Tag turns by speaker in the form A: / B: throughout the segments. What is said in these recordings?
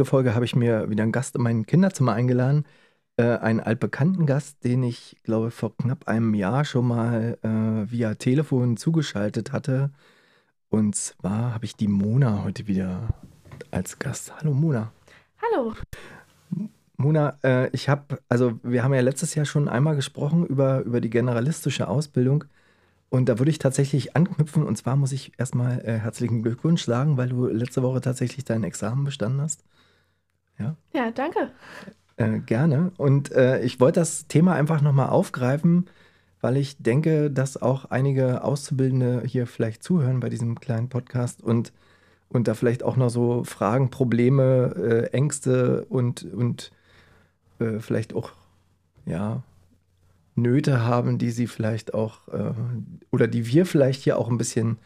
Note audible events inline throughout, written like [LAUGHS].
A: Heutige Folge habe ich mir wieder einen Gast in mein Kinderzimmer eingeladen. Äh, einen altbekannten Gast, den ich, glaube vor knapp einem Jahr schon mal äh, via Telefon zugeschaltet hatte. Und zwar habe ich die Mona heute wieder als Gast. Hallo Mona.
B: Hallo.
A: Mona, äh, ich habe, also wir haben ja letztes Jahr schon einmal gesprochen über, über die generalistische Ausbildung. Und da würde ich tatsächlich anknüpfen. Und zwar muss ich erstmal äh, herzlichen Glückwunsch sagen, weil du letzte Woche tatsächlich dein Examen bestanden hast. Ja,
B: Ja, danke.
A: äh, gerne. Und äh, ich wollte das Thema einfach nochmal aufgreifen, weil ich denke, dass auch einige Auszubildende hier vielleicht zuhören bei diesem kleinen Podcast und, und da vielleicht auch noch so Fragen, Probleme, äh, Ängste und, und äh, vielleicht auch, ja, Nöte haben, die sie vielleicht auch äh, oder die wir vielleicht hier auch ein bisschen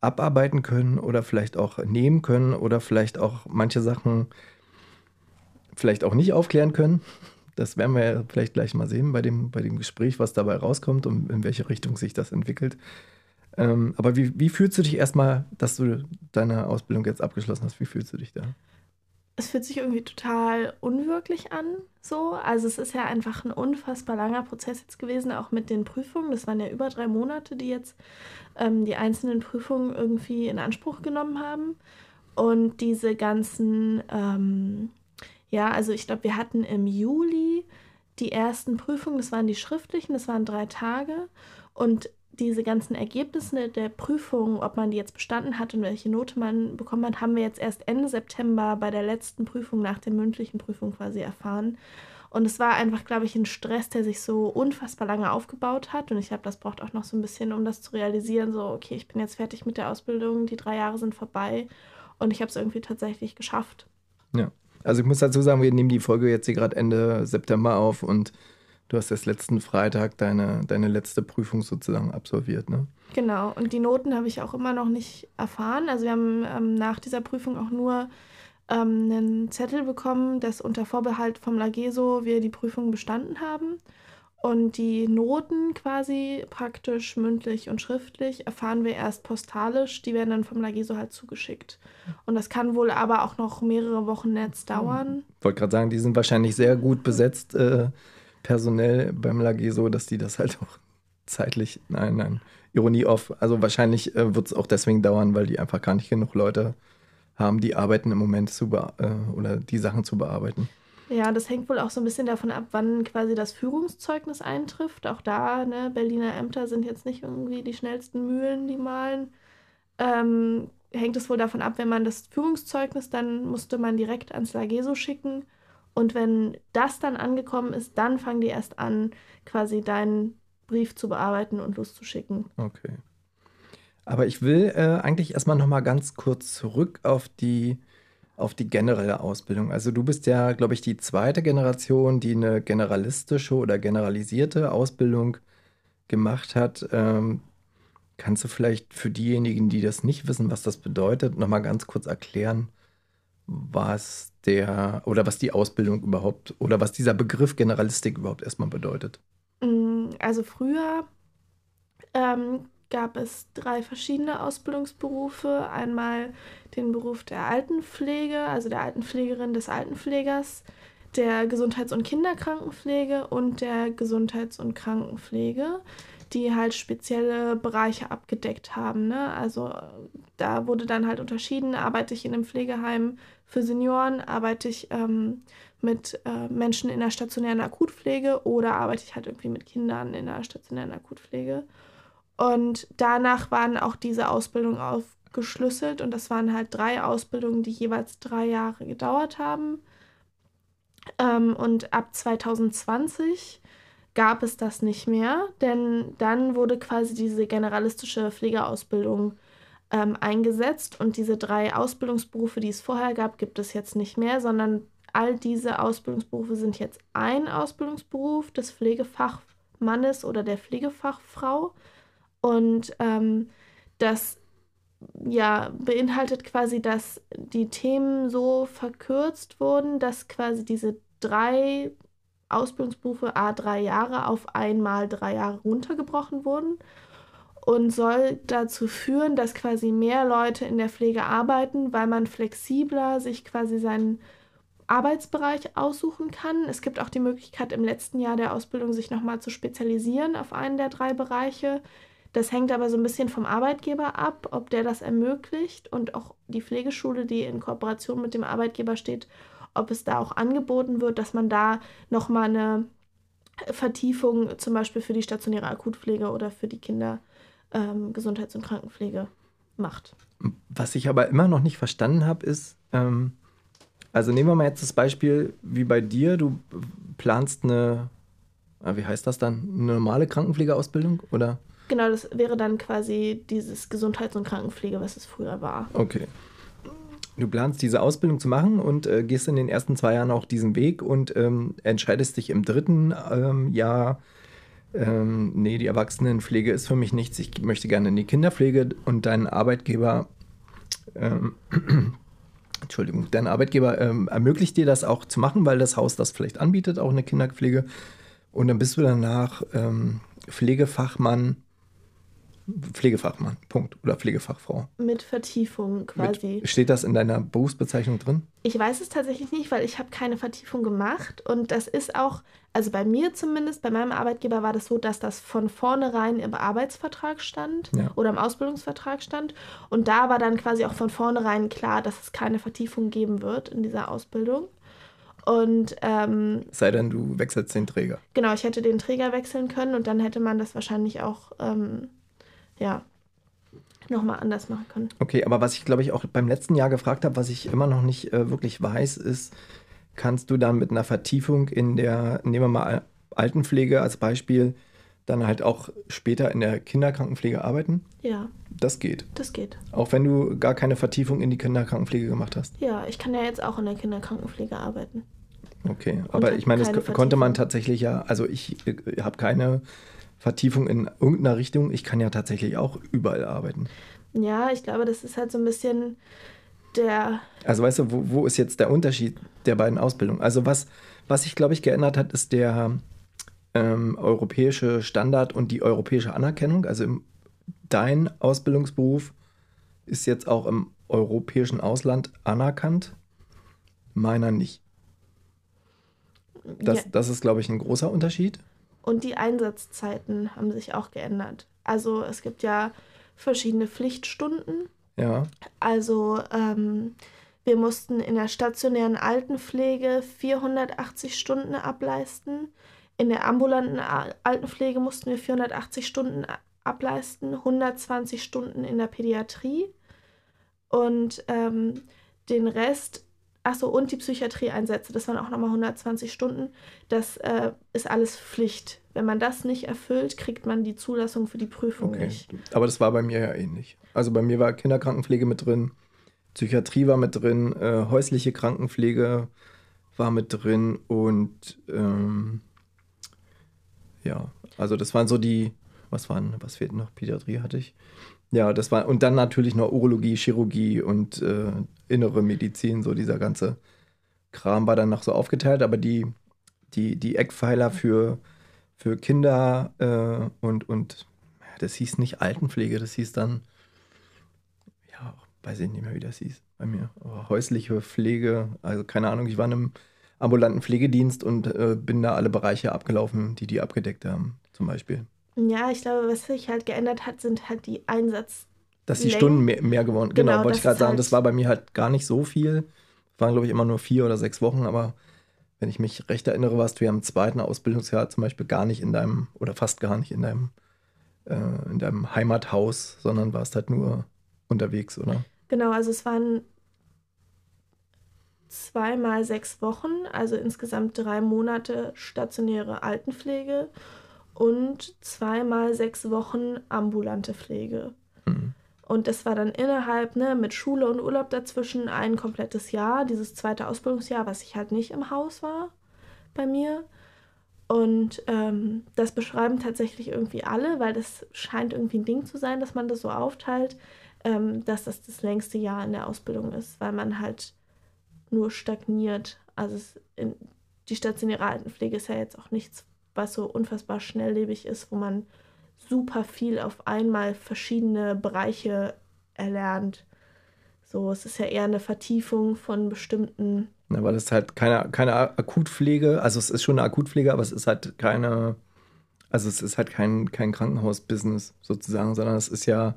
A: abarbeiten können oder vielleicht auch nehmen können oder vielleicht auch manche Sachen vielleicht auch nicht aufklären können. Das werden wir ja vielleicht gleich mal sehen bei dem, bei dem Gespräch, was dabei rauskommt und in welche Richtung sich das entwickelt. Ähm, aber wie, wie fühlst du dich erstmal, dass du deine Ausbildung jetzt abgeschlossen hast? Wie fühlst du dich da?
B: Es fühlt sich irgendwie total unwirklich an, so. Also es ist ja einfach ein unfassbar langer Prozess jetzt gewesen, auch mit den Prüfungen. Das waren ja über drei Monate, die jetzt ähm, die einzelnen Prüfungen irgendwie in Anspruch genommen haben. Und diese ganzen, ähm, ja, also ich glaube, wir hatten im Juli die ersten Prüfungen, das waren die schriftlichen, das waren drei Tage. Und diese ganzen Ergebnisse der Prüfung, ob man die jetzt bestanden hat und welche Note man bekommen hat, haben wir jetzt erst Ende September bei der letzten Prüfung nach der mündlichen Prüfung quasi erfahren. Und es war einfach, glaube ich, ein Stress, der sich so unfassbar lange aufgebaut hat. Und ich glaube, das braucht auch noch so ein bisschen, um das zu realisieren. So, okay, ich bin jetzt fertig mit der Ausbildung, die drei Jahre sind vorbei und ich habe es irgendwie tatsächlich geschafft.
A: Ja. Also ich muss dazu sagen, wir nehmen die Folge jetzt hier gerade Ende September auf und du hast erst letzten Freitag deine, deine letzte Prüfung sozusagen absolviert, ne?
B: Genau, und die Noten habe ich auch immer noch nicht erfahren. Also wir haben ähm, nach dieser Prüfung auch nur ähm, einen Zettel bekommen, dass unter Vorbehalt vom Lageso wir die Prüfung bestanden haben. Und die Noten quasi praktisch mündlich und schriftlich erfahren wir erst postalisch. Die werden dann vom Lageso halt zugeschickt. Und das kann wohl aber auch noch mehrere Wochen jetzt dauern.
A: Ich wollte gerade sagen, die sind wahrscheinlich sehr gut besetzt, äh, personell beim Lageso, dass die das halt auch zeitlich, nein, nein, Ironie off. Also wahrscheinlich äh, wird es auch deswegen dauern, weil die einfach gar nicht genug Leute haben, die arbeiten im Moment zu äh, oder die Sachen zu bearbeiten.
B: Ja, das hängt wohl auch so ein bisschen davon ab, wann quasi das Führungszeugnis eintrifft. Auch da, ne, Berliner Ämter sind jetzt nicht irgendwie die schnellsten Mühlen, die malen. Ähm, hängt es wohl davon ab, wenn man das Führungszeugnis, dann musste man direkt ans Lageso schicken. Und wenn das dann angekommen ist, dann fangen die erst an, quasi deinen Brief zu bearbeiten und loszuschicken.
A: Okay. Aber ich will äh, eigentlich erstmal nochmal ganz kurz zurück auf die, auf die generelle Ausbildung. Also du bist ja, glaube ich, die zweite Generation, die eine generalistische oder generalisierte Ausbildung gemacht hat. Ähm, kannst du vielleicht für diejenigen, die das nicht wissen, was das bedeutet, nochmal ganz kurz erklären, was der oder was die Ausbildung überhaupt oder was dieser Begriff Generalistik überhaupt erstmal bedeutet?
B: Mm, Also früher ähm, gab es drei verschiedene Ausbildungsberufe. Einmal den Beruf der Altenpflege, also der Altenpflegerin des Altenpflegers, der Gesundheits- und Kinderkrankenpflege und der Gesundheits- und Krankenpflege, die halt spezielle Bereiche abgedeckt haben. Ne? Also da wurde dann halt unterschieden, arbeite ich in einem Pflegeheim für Senioren, arbeite ich ähm, mit äh, Menschen in der stationären Akutpflege oder arbeite ich halt irgendwie mit Kindern in der stationären Akutpflege. Und danach waren auch diese Ausbildungen auf, aufgeschlüsselt. Und das waren halt drei Ausbildungen, die jeweils drei Jahre gedauert haben. Ähm, und ab 2020 gab es das nicht mehr, denn dann wurde quasi diese generalistische Pflegeausbildung ähm, eingesetzt. Und diese drei Ausbildungsberufe, die es vorher gab, gibt es jetzt nicht mehr, sondern all diese Ausbildungsberufe sind jetzt ein Ausbildungsberuf des Pflegefachmannes oder der Pflegefachfrau und ähm, das ja, beinhaltet quasi, dass die Themen so verkürzt wurden, dass quasi diese drei Ausbildungsberufe a drei Jahre auf einmal drei Jahre runtergebrochen wurden und soll dazu führen, dass quasi mehr Leute in der Pflege arbeiten, weil man flexibler sich quasi seinen Arbeitsbereich aussuchen kann. Es gibt auch die Möglichkeit, im letzten Jahr der Ausbildung sich nochmal zu spezialisieren auf einen der drei Bereiche. Das hängt aber so ein bisschen vom Arbeitgeber ab, ob der das ermöglicht und auch die Pflegeschule, die in Kooperation mit dem Arbeitgeber steht, ob es da auch angeboten wird, dass man da nochmal eine Vertiefung zum Beispiel für die stationäre Akutpflege oder für die Kindergesundheits- ähm, und Krankenpflege macht.
A: Was ich aber immer noch nicht verstanden habe, ist, ähm, also nehmen wir mal jetzt das Beispiel wie bei dir, du planst eine, ah, wie heißt das dann, eine normale Krankenpflegeausbildung oder?
B: Genau, das wäre dann quasi dieses Gesundheits- und Krankenpflege, was es früher war.
A: Okay. Du planst diese Ausbildung zu machen und äh, gehst in den ersten zwei Jahren auch diesen Weg und ähm, entscheidest dich im dritten ähm, Jahr, ähm, nee, die Erwachsenenpflege ist für mich nichts, ich möchte gerne in die Kinderpflege und dein Arbeitgeber, ähm, [CLEARS THROAT] Entschuldigung, dein Arbeitgeber ähm, ermöglicht dir das auch zu machen, weil das Haus das vielleicht anbietet, auch eine Kinderpflege. Und dann bist du danach ähm, Pflegefachmann Pflegefachmann, Punkt. Oder Pflegefachfrau.
B: Mit Vertiefung quasi.
A: Mit, steht das in deiner Berufsbezeichnung drin?
B: Ich weiß es tatsächlich nicht, weil ich habe keine Vertiefung gemacht. Und das ist auch, also bei mir zumindest, bei meinem Arbeitgeber war das so, dass das von vornherein im Arbeitsvertrag stand ja. oder im Ausbildungsvertrag stand. Und da war dann quasi auch von vornherein klar, dass es keine Vertiefung geben wird in dieser Ausbildung. Und ähm,
A: sei denn, du wechselst den Träger.
B: Genau, ich hätte den Träger wechseln können und dann hätte man das wahrscheinlich auch ähm, ja, nochmal anders machen können.
A: Okay, aber was ich glaube ich auch beim letzten Jahr gefragt habe, was ich immer noch nicht äh, wirklich weiß, ist, kannst du dann mit einer Vertiefung in der, nehmen wir mal Altenpflege als Beispiel, dann halt auch später in der Kinderkrankenpflege arbeiten?
B: Ja.
A: Das geht.
B: Das geht.
A: Auch wenn du gar keine Vertiefung in die Kinderkrankenpflege gemacht hast?
B: Ja, ich kann ja jetzt auch in der Kinderkrankenpflege arbeiten.
A: Okay, aber ich meine, das konnte man tatsächlich ja, also ich äh, habe keine Vertiefung in irgendeiner Richtung. Ich kann ja tatsächlich auch überall arbeiten.
B: Ja, ich glaube, das ist halt so ein bisschen der.
A: Also weißt du, wo, wo ist jetzt der Unterschied der beiden Ausbildungen? Also was, was sich, glaube ich, geändert hat, ist der ähm, europäische Standard und die europäische Anerkennung. Also im, dein Ausbildungsberuf ist jetzt auch im europäischen Ausland anerkannt, meiner nicht. Das, ja. das ist, glaube ich, ein großer Unterschied.
B: Und die Einsatzzeiten haben sich auch geändert. Also es gibt ja verschiedene Pflichtstunden.
A: Ja.
B: Also ähm, wir mussten in der stationären Altenpflege 480 Stunden ableisten. In der ambulanten Altenpflege mussten wir 480 Stunden ableisten, 120 Stunden in der Pädiatrie. Und ähm, den Rest Achso, und die Psychiatrieeinsätze, das waren auch nochmal 120 Stunden. Das äh, ist alles Pflicht. Wenn man das nicht erfüllt, kriegt man die Zulassung für die Prüfung okay. nicht.
A: Aber das war bei mir ja ähnlich. Also bei mir war Kinderkrankenpflege mit drin, Psychiatrie war mit drin, äh, häusliche Krankenpflege war mit drin und ähm, ja, also das waren so die, was waren, was fehlt noch? Pädiatrie hatte ich. Ja, das war, und dann natürlich noch Urologie, Chirurgie und äh, innere Medizin, so dieser ganze Kram war dann noch so aufgeteilt, aber die, die, die Eckpfeiler für, für Kinder äh, und, und das hieß nicht Altenpflege, das hieß dann, ja, weiß ich nicht mehr, wie das hieß bei mir, aber häusliche Pflege, also keine Ahnung, ich war in einem ambulanten Pflegedienst und äh, bin da alle Bereiche abgelaufen, die die abgedeckt haben, zum Beispiel.
B: Ja, ich glaube, was sich halt geändert hat, sind halt die Einsatz.
A: Dass die Stunden mehr, mehr geworden Genau, genau wollte ich gerade sagen. Halt das war bei mir halt gar nicht so viel. Es waren, glaube ich, immer nur vier oder sechs Wochen, aber wenn ich mich recht erinnere, warst du ja im zweiten Ausbildungsjahr zum Beispiel gar nicht in deinem, oder fast gar nicht in deinem, äh, in deinem Heimathaus, sondern warst halt nur unterwegs, oder?
B: Genau, also es waren zweimal sechs Wochen, also insgesamt drei Monate stationäre Altenpflege und zweimal sechs Wochen ambulante Pflege. Mhm. Und das war dann innerhalb, ne, mit Schule und Urlaub dazwischen ein komplettes Jahr, dieses zweite Ausbildungsjahr, was ich halt nicht im Haus war bei mir. Und ähm, das beschreiben tatsächlich irgendwie alle, weil das scheint irgendwie ein Ding zu sein, dass man das so aufteilt, ähm, dass das das längste Jahr in der Ausbildung ist, weil man halt nur stagniert. Also in, die stationäre Altenpflege ist ja jetzt auch nichts, was so unfassbar schnelllebig ist, wo man super viel auf einmal verschiedene Bereiche erlernt. So, es ist ja eher eine Vertiefung von bestimmten.
A: Ja, weil es halt keine, keine Akutpflege, also es ist schon eine Akutpflege, aber es ist halt keine, also es ist halt kein, kein Krankenhausbusiness sozusagen, sondern es ist ja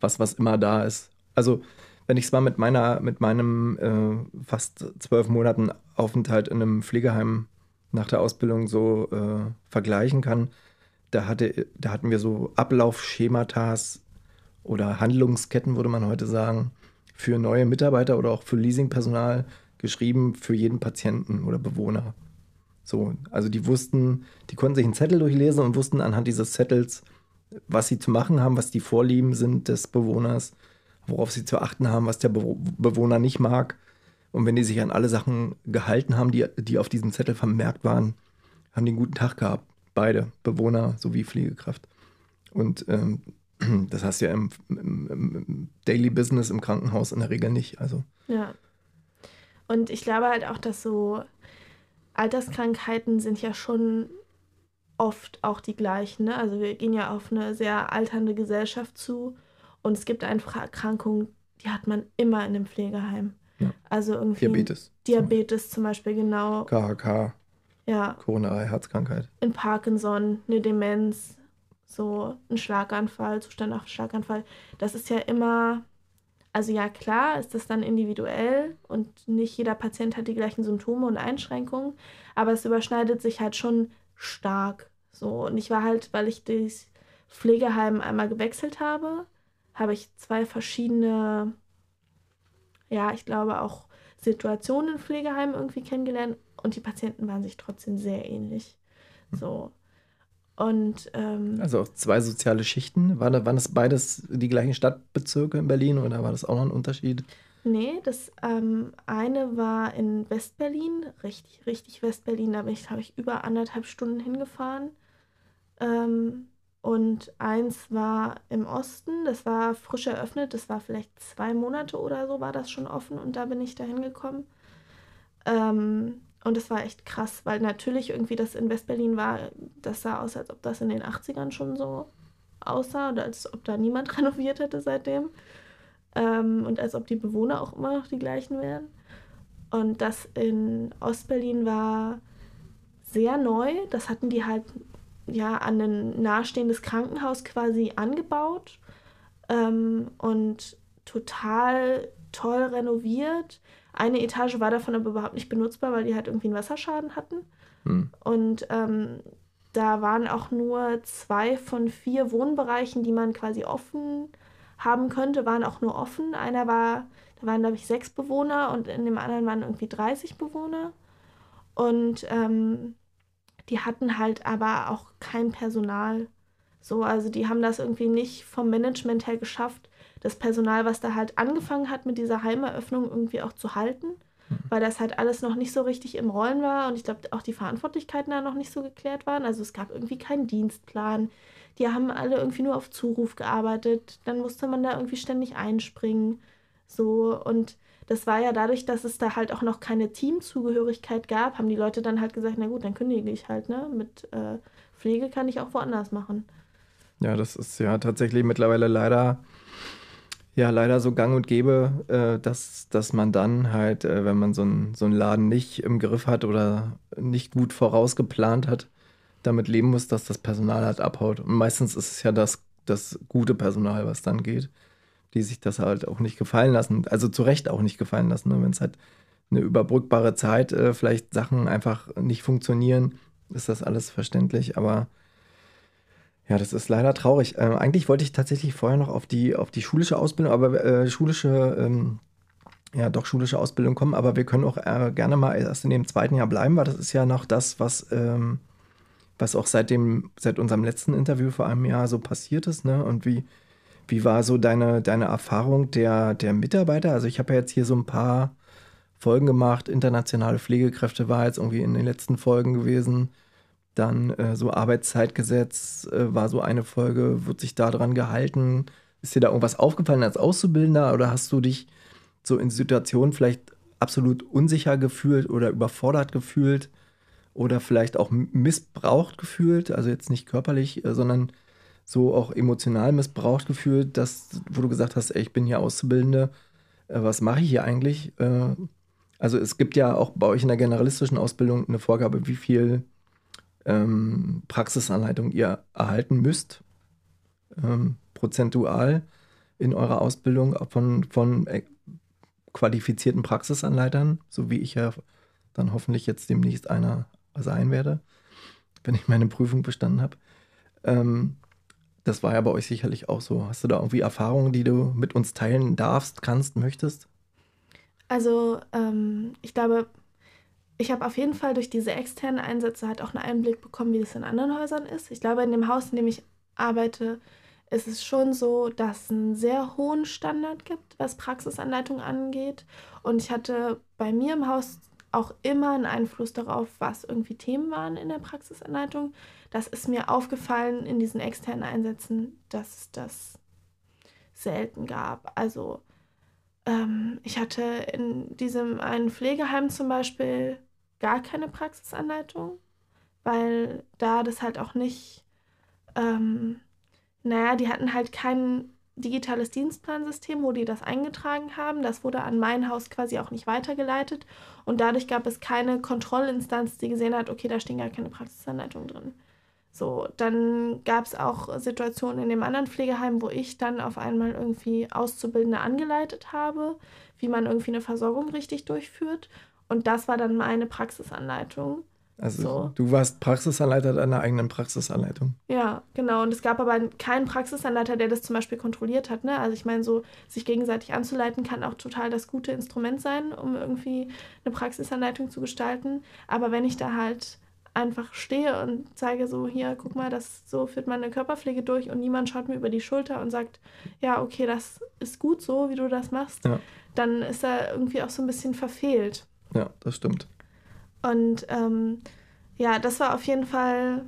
A: was, was immer da ist. Also wenn ich es mal mit meiner, mit meinem äh, fast zwölf Monaten Aufenthalt in einem Pflegeheim nach der Ausbildung so äh, vergleichen kann, da, hatte, da hatten wir so Ablaufschematas oder Handlungsketten, würde man heute sagen, für neue Mitarbeiter oder auch für Leasingpersonal geschrieben für jeden Patienten oder Bewohner. So, also die wussten, die konnten sich einen Zettel durchlesen und wussten anhand dieses Zettels, was sie zu machen haben, was die Vorlieben sind des Bewohners, worauf sie zu achten haben, was der Be Bewohner nicht mag. Und wenn die sich an alle Sachen gehalten haben, die, die auf diesem Zettel vermerkt waren, haben die einen guten Tag gehabt. Beide, Bewohner sowie Pflegekraft. Und ähm, [CLEARS THROAT] das hast du ja im, im, im, Daily Business im Krankenhaus in der Regel nicht. Also.
B: Ja. Und ich glaube halt auch, dass so Alterskrankheiten sind ja schon oft auch die gleichen. Ne? Also wir gehen ja auf eine sehr alternde Gesellschaft zu und es gibt einfach Erkrankungen, die hat man immer in einem Pflegeheim. Ja. Also irgendwie.
A: Diabetes.
B: Diabetes zum Beispiel, genau.
A: KHK.
B: Ja.
A: Koronare Herzkrankheit.
B: In Parkinson, eine Demenz, so ein Schlaganfall, Zustand nach Schlaganfall. Das ist ja immer. Also ja, klar ist das dann individuell und nicht jeder Patient hat die gleichen Symptome und Einschränkungen, aber es überschneidet sich halt schon stark. So, und ich war halt, weil ich das Pflegeheim einmal gewechselt habe, habe ich zwei verschiedene, ja, ich glaube auch Situationen in Pflegeheimen irgendwie kennengelernt und die Patienten waren sich trotzdem sehr ähnlich. Hm. So. Und, ähm,
A: also auch zwei soziale Schichten. War da, waren das beides die gleichen Stadtbezirke in Berlin oder war das auch noch ein Unterschied?
B: Nee, das ähm, eine war in Westberlin, richtig, richtig Westberlin. Da bin ich, glaube ich, über anderthalb Stunden hingefahren. Ähm, und eins war im Osten, das war frisch eröffnet, das war vielleicht zwei Monate oder so, war das schon offen und da bin ich da hingekommen. Ähm, und es war echt krass, weil natürlich irgendwie das in Westberlin war, das sah aus, als ob das in den 80ern schon so aussah oder als ob da niemand [LAUGHS] renoviert hätte seitdem. Ähm, und als ob die Bewohner auch immer noch die gleichen wären. Und das in Ostberlin war sehr neu. Das hatten die halt ja an ein nahestehendes Krankenhaus quasi angebaut ähm, und total toll renoviert. Eine Etage war davon aber überhaupt nicht benutzbar, weil die halt irgendwie einen Wasserschaden hatten. Hm. Und ähm, da waren auch nur zwei von vier Wohnbereichen, die man quasi offen haben könnte, waren auch nur offen. Einer war, da waren, glaube ich, sechs Bewohner und in dem anderen waren irgendwie 30 Bewohner. Und ähm, die hatten halt aber auch kein Personal. So, also die haben das irgendwie nicht vom Management her geschafft, das Personal, was da halt angefangen hat mit dieser Heimeröffnung irgendwie auch zu halten, mhm. weil das halt alles noch nicht so richtig im Rollen war und ich glaube auch die Verantwortlichkeiten da noch nicht so geklärt waren. Also es gab irgendwie keinen Dienstplan. Die haben alle irgendwie nur auf Zuruf gearbeitet. Dann musste man da irgendwie ständig einspringen. So und das war ja dadurch, dass es da halt auch noch keine Teamzugehörigkeit gab, haben die Leute dann halt gesagt, na gut, dann kündige ich halt, ne? Mit äh, Pflege kann ich auch woanders machen.
A: Ja, das ist ja tatsächlich mittlerweile leider, ja, leider so gang und gäbe, äh, dass, dass man dann halt, äh, wenn man so, ein, so einen Laden nicht im Griff hat oder nicht gut vorausgeplant hat, damit leben muss, dass das Personal halt abhaut. Und meistens ist es ja das, das gute Personal, was dann geht die sich das halt auch nicht gefallen lassen, also zu Recht auch nicht gefallen lassen. Ne? Wenn es halt eine überbrückbare Zeit äh, vielleicht Sachen einfach nicht funktionieren, ist das alles verständlich. Aber Ja, das ist leider traurig. Ähm, eigentlich wollte ich tatsächlich vorher noch auf die, auf die schulische Ausbildung, aber äh, schulische, ähm, ja, doch schulische Ausbildung kommen, aber wir können auch äh, gerne mal erst in dem zweiten Jahr bleiben, weil das ist ja noch das, was, ähm, was auch seit dem, seit unserem letzten Interview vor einem Jahr so passiert ist, ne? Und wie, wie war so deine, deine Erfahrung der, der Mitarbeiter? Also ich habe ja jetzt hier so ein paar Folgen gemacht. Internationale Pflegekräfte war jetzt irgendwie in den letzten Folgen gewesen. Dann äh, so Arbeitszeitgesetz äh, war so eine Folge. Wird sich daran gehalten? Ist dir da irgendwas aufgefallen als Auszubildender oder hast du dich so in Situationen vielleicht absolut unsicher gefühlt oder überfordert gefühlt oder vielleicht auch missbraucht gefühlt? Also jetzt nicht körperlich, äh, sondern so auch emotional missbraucht gefühlt, dass, wo du gesagt hast, ey, ich bin hier Auszubildende, äh, was mache ich hier eigentlich? Äh, also es gibt ja auch bei euch in der generalistischen Ausbildung eine Vorgabe, wie viel ähm, Praxisanleitung ihr erhalten müsst, ähm, prozentual in eurer Ausbildung von, von äh, qualifizierten Praxisanleitern, so wie ich ja dann hoffentlich jetzt demnächst einer sein werde, wenn ich meine Prüfung bestanden habe. Ähm, das war ja bei euch sicherlich auch so. Hast du da irgendwie Erfahrungen, die du mit uns teilen darfst, kannst, möchtest?
B: Also, ähm, ich glaube, ich habe auf jeden Fall durch diese externen Einsätze halt auch einen Einblick bekommen, wie das in anderen Häusern ist. Ich glaube, in dem Haus, in dem ich arbeite, ist es schon so, dass es einen sehr hohen Standard gibt, was Praxisanleitung angeht. Und ich hatte bei mir im Haus auch immer einen Einfluss darauf, was irgendwie Themen waren in der Praxisanleitung. Das ist mir aufgefallen in diesen externen Einsätzen, dass es das selten gab. Also ähm, ich hatte in diesem einen Pflegeheim zum Beispiel gar keine Praxisanleitung, weil da das halt auch nicht, ähm, naja, die hatten halt kein digitales Dienstplansystem, wo die das eingetragen haben. Das wurde an mein Haus quasi auch nicht weitergeleitet und dadurch gab es keine Kontrollinstanz, die gesehen hat, okay, da stehen gar keine Praxisanleitungen drin. So, dann gab es auch Situationen in dem anderen Pflegeheim, wo ich dann auf einmal irgendwie Auszubildende angeleitet habe, wie man irgendwie eine Versorgung richtig durchführt. Und das war dann meine Praxisanleitung.
A: Also so. du warst Praxisanleiter deiner eigenen Praxisanleitung.
B: Ja, genau. Und es gab aber keinen Praxisanleiter, der das zum Beispiel kontrolliert hat. Ne? Also ich meine, so sich gegenseitig anzuleiten kann auch total das gute Instrument sein, um irgendwie eine Praxisanleitung zu gestalten. Aber wenn ich da halt einfach stehe und zeige so, hier, guck mal, das so führt man eine Körperpflege durch und niemand schaut mir über die Schulter und sagt, ja, okay, das ist gut so, wie du das machst, ja. dann ist er irgendwie auch so ein bisschen verfehlt.
A: Ja, das stimmt.
B: Und ähm, ja, das war auf jeden Fall,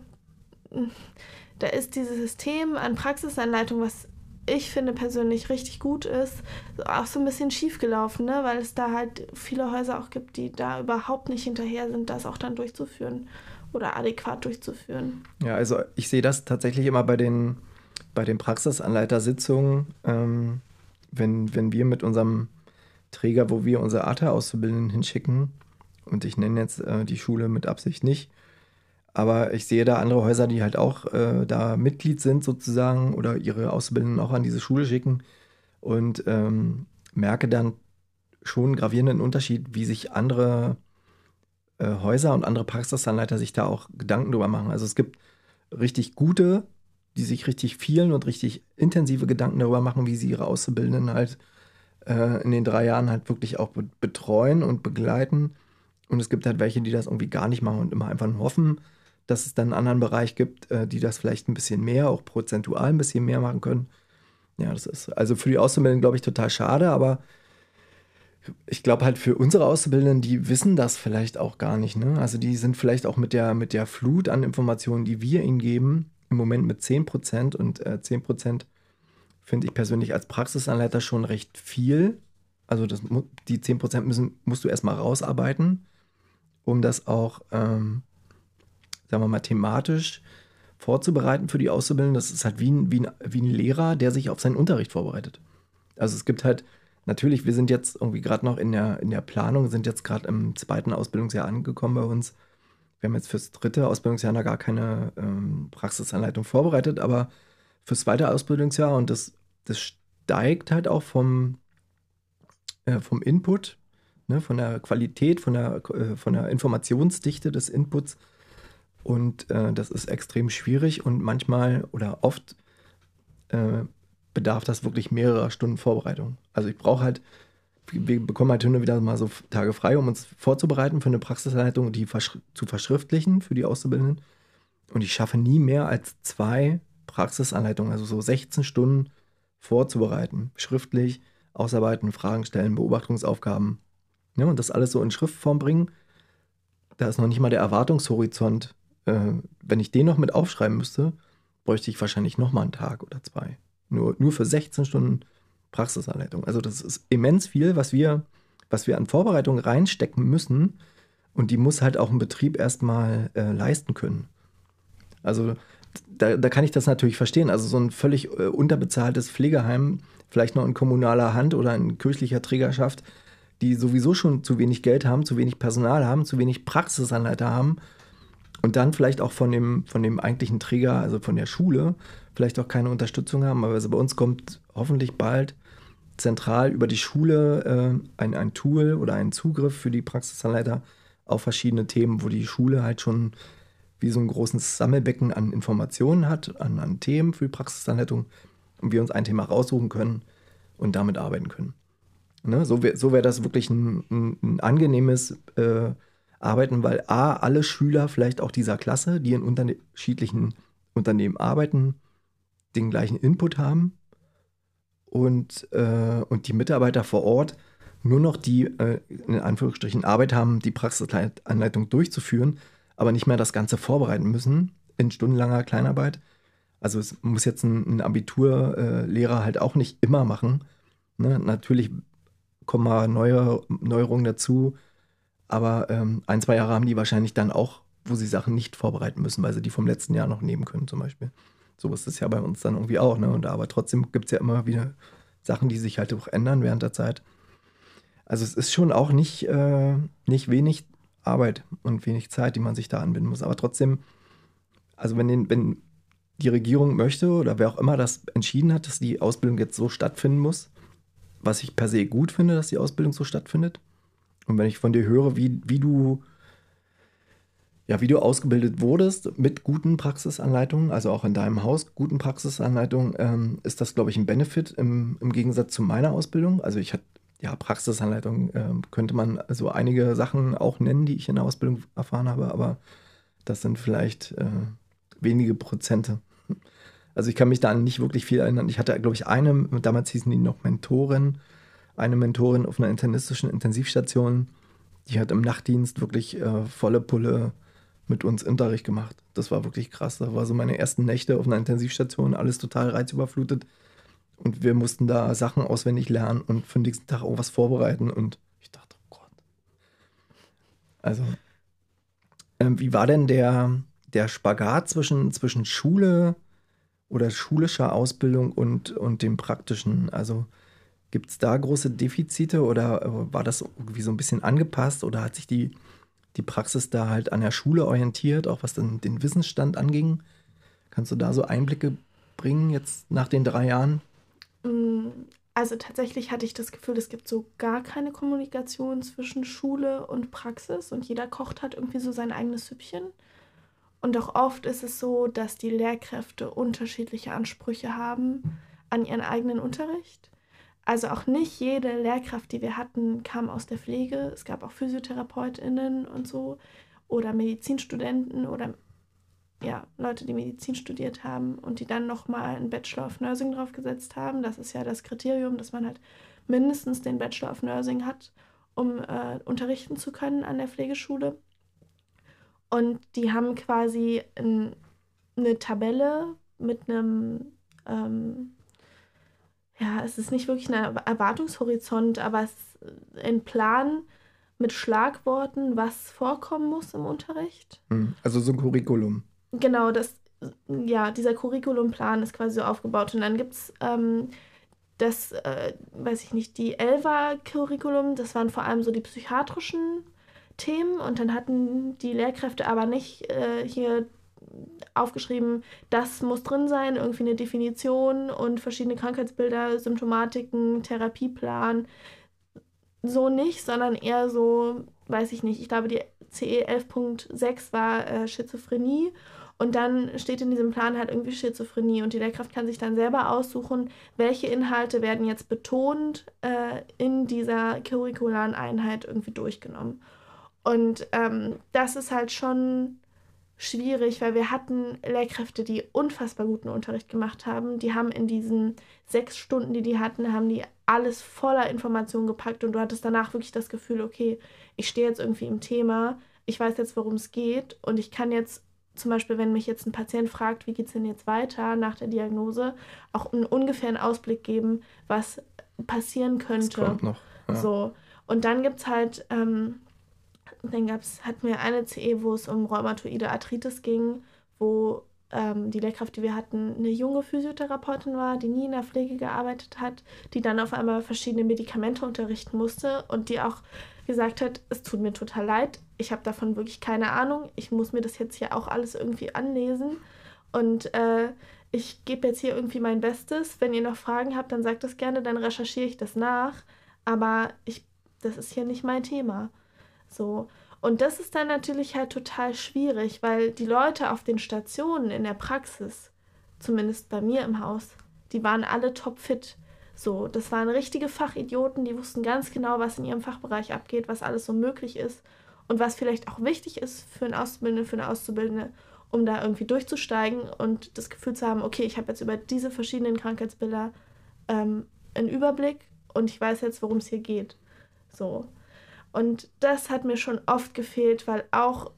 B: da ist dieses System an Praxisanleitung, was ich finde persönlich richtig gut ist, auch so ein bisschen schief gelaufen, ne? weil es da halt viele Häuser auch gibt, die da überhaupt nicht hinterher sind, das auch dann durchzuführen oder adäquat durchzuführen.
A: Ja, also ich sehe das tatsächlich immer bei den, bei den Praxisanleitersitzungen, ähm, wenn, wenn wir mit unserem Träger, wo wir unsere ATA-Auszubildenden hinschicken, und ich nenne jetzt äh, die Schule mit Absicht nicht, aber ich sehe da andere Häuser, die halt auch äh, da Mitglied sind sozusagen oder ihre Auszubildenden auch an diese Schule schicken und ähm, merke dann schon einen gravierenden Unterschied, wie sich andere äh, Häuser und andere Praxisanleiter sich da auch Gedanken drüber machen. Also es gibt richtig gute, die sich richtig vielen und richtig intensive Gedanken darüber machen, wie sie ihre Auszubildenden halt äh, in den drei Jahren halt wirklich auch betreuen und begleiten. Und es gibt halt welche, die das irgendwie gar nicht machen und immer einfach nur hoffen, dass es dann einen anderen Bereich gibt, äh, die das vielleicht ein bisschen mehr, auch prozentual ein bisschen mehr machen können. Ja, das ist also für die Auszubildenden, glaube ich, total schade, aber ich glaube halt für unsere Auszubildenden, die wissen das vielleicht auch gar nicht. Ne? Also die sind vielleicht auch mit der, mit der Flut an Informationen, die wir ihnen geben, im Moment mit 10 Prozent und äh, 10 Prozent finde ich persönlich als Praxisanleiter schon recht viel. Also das, die 10 Prozent müssen, musst du erstmal rausarbeiten, um das auch, ähm, sagen wir mal, thematisch vorzubereiten für die Auszubildenden. Das ist halt wie ein, wie, ein, wie ein Lehrer, der sich auf seinen Unterricht vorbereitet. Also es gibt halt natürlich, wir sind jetzt irgendwie gerade noch in der, in der Planung, sind jetzt gerade im zweiten Ausbildungsjahr angekommen bei uns. Wir haben jetzt fürs dritte Ausbildungsjahr noch gar keine ähm, Praxisanleitung vorbereitet, aber fürs zweite Ausbildungsjahr und das, das steigt halt auch vom, äh, vom Input, ne, von der Qualität, von der, äh, von der Informationsdichte des Inputs Und äh, das ist extrem schwierig und manchmal oder oft äh, bedarf das wirklich mehrerer Stunden Vorbereitung. Also ich brauche halt, wir bekommen halt hin und wieder mal so Tage frei, um uns vorzubereiten für eine Praxisanleitung und die verschri zu verschriftlichen für die Auszubildenden. Und ich schaffe nie mehr als zwei Praxisanleitungen, also so 16 Stunden vorzubereiten. Schriftlich, ausarbeiten, Fragen stellen, Beobachtungsaufgaben. Ja, und das alles so in Schriftform bringen. Da ist noch nicht mal der Erwartungshorizont. Äh, wenn ich den noch mit aufschreiben müsste, bräuchte ich wahrscheinlich noch mal einen Tag oder zwei. Nur, nur für 16 Stunden Praxisanleitung. Also das ist immens viel, was wir, was wir an Vorbereitung reinstecken müssen. Und die muss halt auch ein Betrieb erstmal äh, leisten können. Also da, da kann ich das natürlich verstehen. Also so ein völlig äh, unterbezahltes Pflegeheim, vielleicht noch in kommunaler Hand oder in kirchlicher Trägerschaft, die sowieso schon zu wenig Geld haben, zu wenig Personal haben, zu wenig Praxisanleiter haben und dann vielleicht auch von dem, von dem eigentlichen Träger, also von der Schule, vielleicht auch keine Unterstützung haben. Aber also bei uns kommt hoffentlich bald zentral über die Schule äh, ein, ein Tool oder ein Zugriff für die Praxisanleiter auf verschiedene Themen, wo die Schule halt schon wie so ein großes Sammelbecken an Informationen hat, an, an Themen für die Praxisanleitung und wir uns ein Thema raussuchen können und damit arbeiten können. Ne? So wäre so wär das wirklich ein, ein, ein angenehmes äh, Arbeiten, weil A, alle Schüler vielleicht auch dieser Klasse, die in unterschiedlichen Unternehmen arbeiten, den gleichen Input haben und, äh, und die Mitarbeiter vor Ort nur noch die, äh, in Anführungsstrichen, Arbeit haben, die Praxisanleitung durchzuführen, aber nicht mehr das Ganze vorbereiten müssen in stundenlanger Kleinarbeit. Also es muss jetzt ein, ein Abiturlehrer halt auch nicht immer machen. Ne? Natürlich kommen mal neue Neuerungen dazu, aber ähm, ein, zwei Jahre haben die wahrscheinlich dann auch, wo sie Sachen nicht vorbereiten müssen, weil sie die vom letzten Jahr noch nehmen können zum Beispiel. So ist es ja bei uns dann irgendwie auch. Ne? Und aber trotzdem gibt es ja immer wieder Sachen, die sich halt auch ändern während der Zeit. Also es ist schon auch nicht, äh, nicht wenig Arbeit und wenig Zeit, die man sich da anbinden muss. Aber trotzdem, also wenn, den, wenn die Regierung möchte oder wer auch immer das entschieden hat, dass die Ausbildung jetzt so stattfinden muss, was ich per se gut finde, dass die Ausbildung so stattfindet. Und wenn ich von dir höre, wie, wie du ja, wie du ausgebildet wurdest mit guten Praxisanleitungen, also auch in deinem Haus guten Praxisanleitungen, ähm, ist das, glaube ich, ein Benefit im, im Gegensatz zu meiner Ausbildung. Also ich hatte, ja, Praxisanleitung äh, könnte man also einige Sachen auch nennen, die ich in der Ausbildung erfahren habe, aber das sind vielleicht äh, wenige Prozente. Also ich kann mich da nicht wirklich viel erinnern. Ich hatte, glaube ich, eine, damals hießen die noch Mentorin, eine Mentorin auf einer internistischen Intensivstation, die hat im Nachtdienst wirklich äh, volle Pulle mit uns Unterricht gemacht. Das war wirklich krass. Das war so meine ersten Nächte auf einer Intensivstation, alles total reizüberflutet. Und wir mussten da Sachen auswendig lernen und für den nächsten Tag auch was vorbereiten. Und ich dachte, oh Gott. Also, ähm, wie war denn der, der Spagat zwischen, zwischen Schule oder schulischer Ausbildung und, und dem praktischen? Also, gibt es da große Defizite oder äh, war das irgendwie so ein bisschen angepasst oder hat sich die die Praxis da halt an der Schule orientiert, auch was dann den Wissensstand anging. Kannst du da so Einblicke bringen jetzt nach den drei Jahren?
B: Mm, also tatsächlich hatte ich das Gefühl, es gibt so gar keine Kommunikation zwischen Schule und Praxis und jeder kocht halt irgendwie so sein eigenes Süppchen. Und auch oft ist es so, dass die Lehrkräfte unterschiedliche Ansprüche haben an ihren eigenen Unterricht. Also auch nicht jede Lehrkraft, die wir hatten, kam aus der Pflege. Es gab auch PhysiotherapeutInnen und so oder Medizinstudenten oder ja, Leute, die Medizin studiert haben und die dann nochmal einen Bachelor of Nursing draufgesetzt haben. Das ist ja das Kriterium, dass man halt mindestens den Bachelor of Nursing hat, um äh, unterrichten zu können an der Pflegeschule. Und die haben quasi ein, eine Tabelle mit einem ähm, ja, es ist nicht wirklich ein Erwartungshorizont, aber es ist ein Plan mit Schlagworten, was vorkommen muss im Unterricht.
A: Hm, also so ein Curriculum.
B: Genau, das, ja, dieser Curriculumplan ist quasi so aufgebaut. Und dann gibt es ähm, das, äh, weiß ich nicht, die Elva-Curriculum, das waren vor allem so die psychiatrischen Themen. Und dann hatten die Lehrkräfte aber nicht äh, hier aufgeschrieben, das muss drin sein, irgendwie eine Definition und verschiedene Krankheitsbilder, Symptomatiken, Therapieplan, so nicht, sondern eher so, weiß ich nicht, ich glaube, die CE 11.6 war äh, Schizophrenie und dann steht in diesem Plan halt irgendwie Schizophrenie und die Lehrkraft kann sich dann selber aussuchen, welche Inhalte werden jetzt betont äh, in dieser curricularen Einheit irgendwie durchgenommen. Und ähm, das ist halt schon schwierig, weil wir hatten Lehrkräfte, die unfassbar guten Unterricht gemacht haben. Die haben in diesen sechs Stunden, die die hatten, haben die alles voller Informationen gepackt und du hattest danach wirklich das Gefühl, okay, ich stehe jetzt irgendwie im Thema, ich weiß jetzt, worum es geht und ich kann jetzt zum Beispiel, wenn mich jetzt ein Patient fragt, wie geht es denn jetzt weiter nach der Diagnose, auch einen ungefähren Ausblick geben, was passieren könnte. Das kommt noch. Ja. So. Und dann gibt es halt, ähm, dann gab's, hatten wir eine CE, wo es um rheumatoide Arthritis ging, wo ähm, die Lehrkraft, die wir hatten, eine junge Physiotherapeutin war, die nie in der Pflege gearbeitet hat, die dann auf einmal verschiedene Medikamente unterrichten musste und die auch gesagt hat, es tut mir total leid, ich habe davon wirklich keine Ahnung, ich muss mir das jetzt hier auch alles irgendwie anlesen und äh, ich gebe jetzt hier irgendwie mein Bestes. Wenn ihr noch Fragen habt, dann sagt das gerne, dann recherchiere ich das nach, aber ich, das ist hier nicht mein Thema. So. Und das ist dann natürlich halt total schwierig, weil die Leute auf den Stationen in der Praxis, zumindest bei mir im Haus, die waren alle topfit. So, das waren richtige Fachidioten, die wussten ganz genau, was in ihrem Fachbereich abgeht, was alles so möglich ist und was vielleicht auch wichtig ist für einen Auszubildenden, für eine Auszubildende, um da irgendwie durchzusteigen und das Gefühl zu haben, okay, ich habe jetzt über diese verschiedenen Krankheitsbilder ähm, einen Überblick und ich weiß jetzt, worum es hier geht. So. Und das hat mir schon oft gefehlt, weil auch,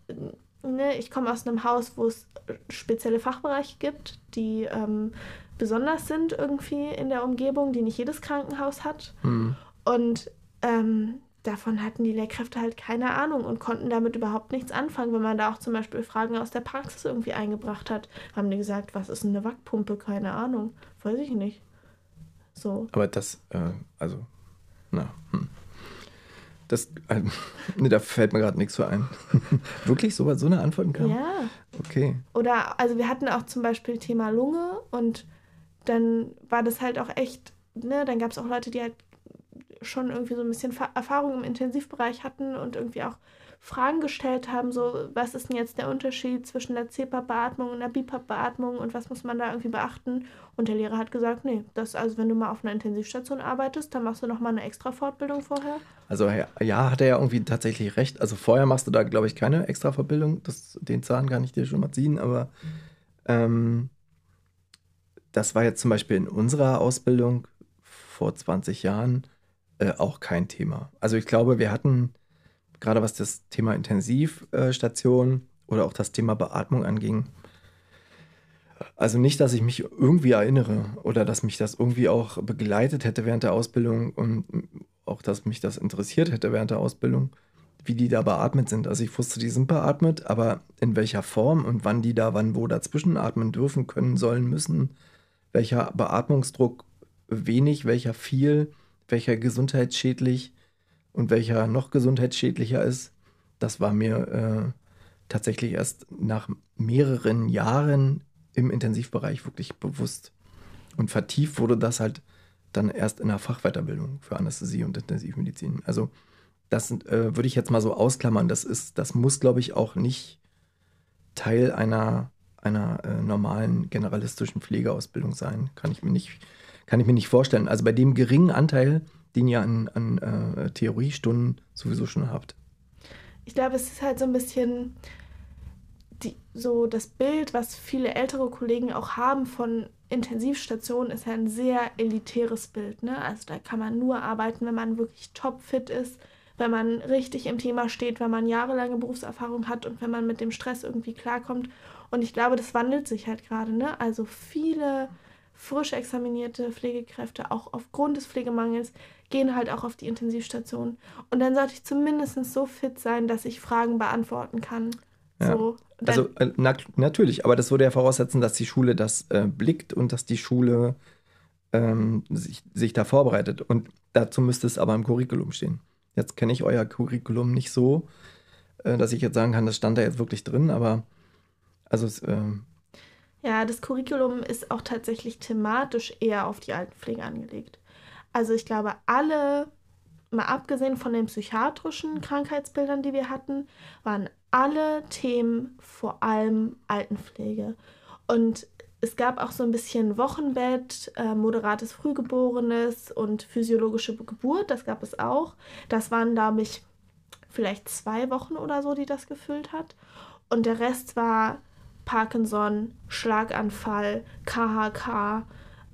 B: ne, ich komme aus einem Haus, wo es spezielle Fachbereiche gibt, die ähm, besonders sind irgendwie in der Umgebung, die nicht jedes Krankenhaus hat. Mhm. Und ähm, davon hatten die Lehrkräfte halt keine Ahnung und konnten damit überhaupt nichts anfangen. Wenn man da auch zum Beispiel Fragen aus der Praxis irgendwie eingebracht hat, haben die gesagt, was ist eine Wackpumpe? Keine Ahnung. Weiß ich nicht. So.
A: Aber das, äh, also, na, hm. Das, [LAUGHS] äh, ne, da fällt mir gerade nichts so ein. [LAUGHS] Wirklich so, so eine Antwort kam? Ja.
B: Okay. Oder, also wir hatten auch zum Beispiel Thema Lunge und dann war das halt auch echt, ne, dann gab es auch Leute, die halt schon irgendwie so ein bisschen Erfahrung im Intensivbereich hatten und irgendwie auch Fragen gestellt haben, so was ist denn jetzt der Unterschied zwischen der CPAP-Beatmung und der BiPAP-Beatmung und was muss man da irgendwie beachten? Und der Lehrer hat gesagt, nee, das also wenn du mal auf einer Intensivstation arbeitest, dann machst du noch mal eine extra Fortbildung vorher.
A: Also ja, hat er ja irgendwie tatsächlich recht. Also vorher machst du da glaube ich keine extra Fortbildung, das, den Zahn kann ich dir schon mal ziehen, aber ähm, das war jetzt zum Beispiel in unserer Ausbildung vor 20 Jahren äh, auch kein Thema. Also ich glaube, wir hatten gerade was das Thema Intensivstation oder auch das Thema Beatmung anging. Also nicht, dass ich mich irgendwie erinnere oder dass mich das irgendwie auch begleitet hätte während der Ausbildung und auch, dass mich das interessiert hätte während der Ausbildung, wie die da beatmet sind. Also ich wusste, die sind beatmet, aber in welcher Form und wann die da wann wo dazwischen atmen dürfen, können, sollen, müssen, welcher Beatmungsdruck wenig, welcher viel, welcher gesundheitsschädlich, und welcher noch gesundheitsschädlicher ist, das war mir äh, tatsächlich erst nach mehreren Jahren im Intensivbereich wirklich bewusst. Und vertieft wurde das halt dann erst in der Fachweiterbildung für Anästhesie und Intensivmedizin. Also das äh, würde ich jetzt mal so ausklammern. Das ist, das muss, glaube ich, auch nicht Teil einer, einer äh, normalen generalistischen Pflegeausbildung sein. Kann ich mir nicht, kann ich mir nicht vorstellen. Also bei dem geringen Anteil, den ihr an, an äh, Theoriestunden sowieso schon habt.
B: Ich glaube, es ist halt so ein bisschen die, so das Bild, was viele ältere Kollegen auch haben von Intensivstationen, ist ja ein sehr elitäres Bild. Ne? Also da kann man nur arbeiten, wenn man wirklich topfit ist, wenn man richtig im Thema steht, wenn man jahrelange Berufserfahrung hat und wenn man mit dem Stress irgendwie klarkommt. Und ich glaube, das wandelt sich halt gerade. Ne? Also viele frisch examinierte Pflegekräfte, auch aufgrund des Pflegemangels, gehen halt auch auf die Intensivstation. Und dann sollte ich zumindest so fit sein, dass ich Fragen beantworten kann. Ja. So,
A: also äh, na, natürlich, aber das würde ja voraussetzen, dass die Schule das äh, blickt und dass die Schule ähm, sich, sich da vorbereitet. Und dazu müsste es aber im Curriculum stehen. Jetzt kenne ich euer Curriculum nicht so, äh, dass ich jetzt sagen kann, das stand da jetzt wirklich drin, aber also es, äh,
B: ja, das Curriculum ist auch tatsächlich thematisch eher auf die Altenpflege angelegt. Also ich glaube, alle mal abgesehen von den psychiatrischen Krankheitsbildern, die wir hatten, waren alle Themen vor allem Altenpflege. Und es gab auch so ein bisschen Wochenbett, äh, moderates Frühgeborenes und physiologische Geburt, das gab es auch. Das waren, glaube ich, vielleicht zwei Wochen oder so, die das gefüllt hat. Und der Rest war Parkinson, Schlaganfall, KHK,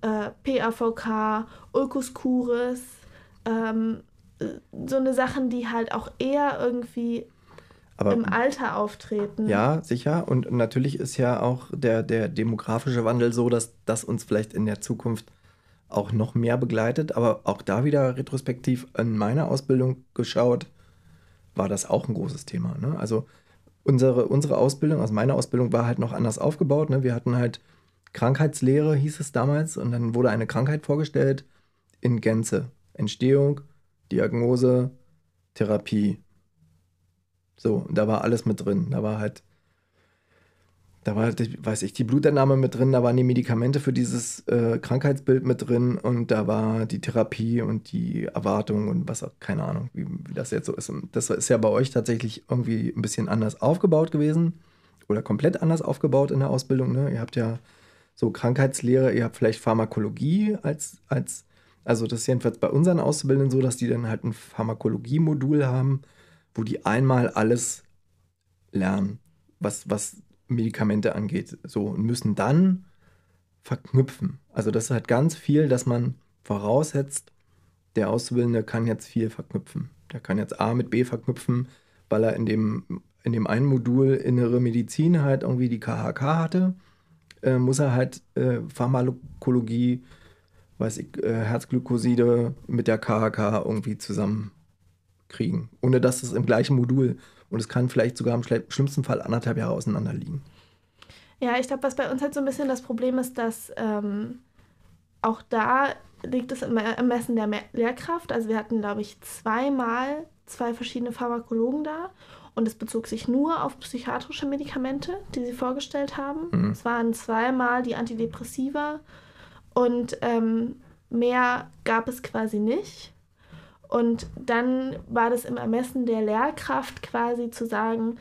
B: äh, PAVK, Ulcus Curis, ähm, so eine Sachen, die halt auch eher irgendwie aber, im Alter auftreten.
A: Ja, sicher. Und natürlich ist ja auch der, der demografische Wandel so, dass das uns vielleicht in der Zukunft auch noch mehr begleitet. Aber auch da wieder retrospektiv in meiner Ausbildung geschaut, war das auch ein großes Thema. Ne? Also unsere, unsere Ausbildung, also meine Ausbildung war halt noch anders aufgebaut. Ne? Wir hatten halt Krankheitslehre, hieß es damals, und dann wurde eine Krankheit vorgestellt in Gänze. Entstehung, Diagnose, Therapie. So, da war alles mit drin. Da war halt, da war, weiß ich, die Blutentnahme mit drin, da waren die Medikamente für dieses äh, Krankheitsbild mit drin und da war die Therapie und die Erwartung und was auch, keine Ahnung, wie, wie das jetzt so ist. Und das ist ja bei euch tatsächlich irgendwie ein bisschen anders aufgebaut gewesen oder komplett anders aufgebaut in der Ausbildung. Ne? Ihr habt ja so Krankheitslehre, ihr habt vielleicht Pharmakologie als, als also das ist jedenfalls bei unseren Auszubildenden so, dass die dann halt ein Pharmakologie-Modul haben, wo die einmal alles lernen, was, was Medikamente angeht. So, und müssen dann verknüpfen. Also das halt ganz viel, dass man voraussetzt, der Auszubildende kann jetzt viel verknüpfen. Der kann jetzt A mit B verknüpfen, weil er in dem, in dem einen Modul innere Medizin halt irgendwie die KHK hatte, äh, muss er halt äh, Pharmakologie weiß ich, äh, Herzglykoside mit der KHK irgendwie zusammenkriegen. Ohne dass es im gleichen Modul und es kann vielleicht sogar im schlimmsten Fall anderthalb Jahre auseinander liegen.
B: Ja, ich glaube, was bei uns halt so ein bisschen das Problem ist, dass ähm, auch da liegt es im Ermessen der Lehrkraft. Also wir hatten, glaube ich, zweimal zwei verschiedene Pharmakologen da und es bezog sich nur auf psychiatrische Medikamente, die sie vorgestellt haben. Mhm. Es waren zweimal die Antidepressiva und ähm, mehr gab es quasi nicht. Und dann war das im Ermessen der Lehrkraft quasi zu sagen,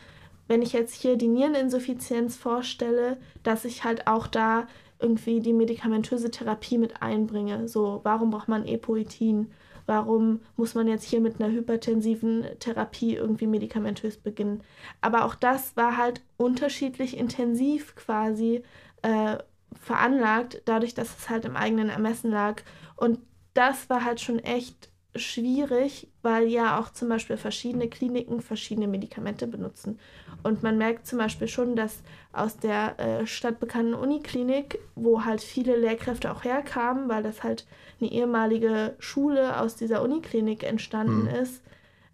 B: wenn ich jetzt hier die Niereninsuffizienz vorstelle, dass ich halt auch da irgendwie die medikamentöse Therapie mit einbringe. So, warum braucht man Epoetin? Warum muss man jetzt hier mit einer hypertensiven Therapie irgendwie medikamentös beginnen? Aber auch das war halt unterschiedlich intensiv quasi äh, veranlagt, dadurch, dass es halt im eigenen Ermessen lag. Und das war halt schon echt schwierig, weil ja auch zum Beispiel verschiedene Kliniken verschiedene Medikamente benutzen. Und man merkt zum Beispiel schon, dass aus der äh, stadtbekannten Uniklinik, wo halt viele Lehrkräfte auch herkamen, weil das halt eine ehemalige Schule aus dieser Uniklinik entstanden mhm. ist,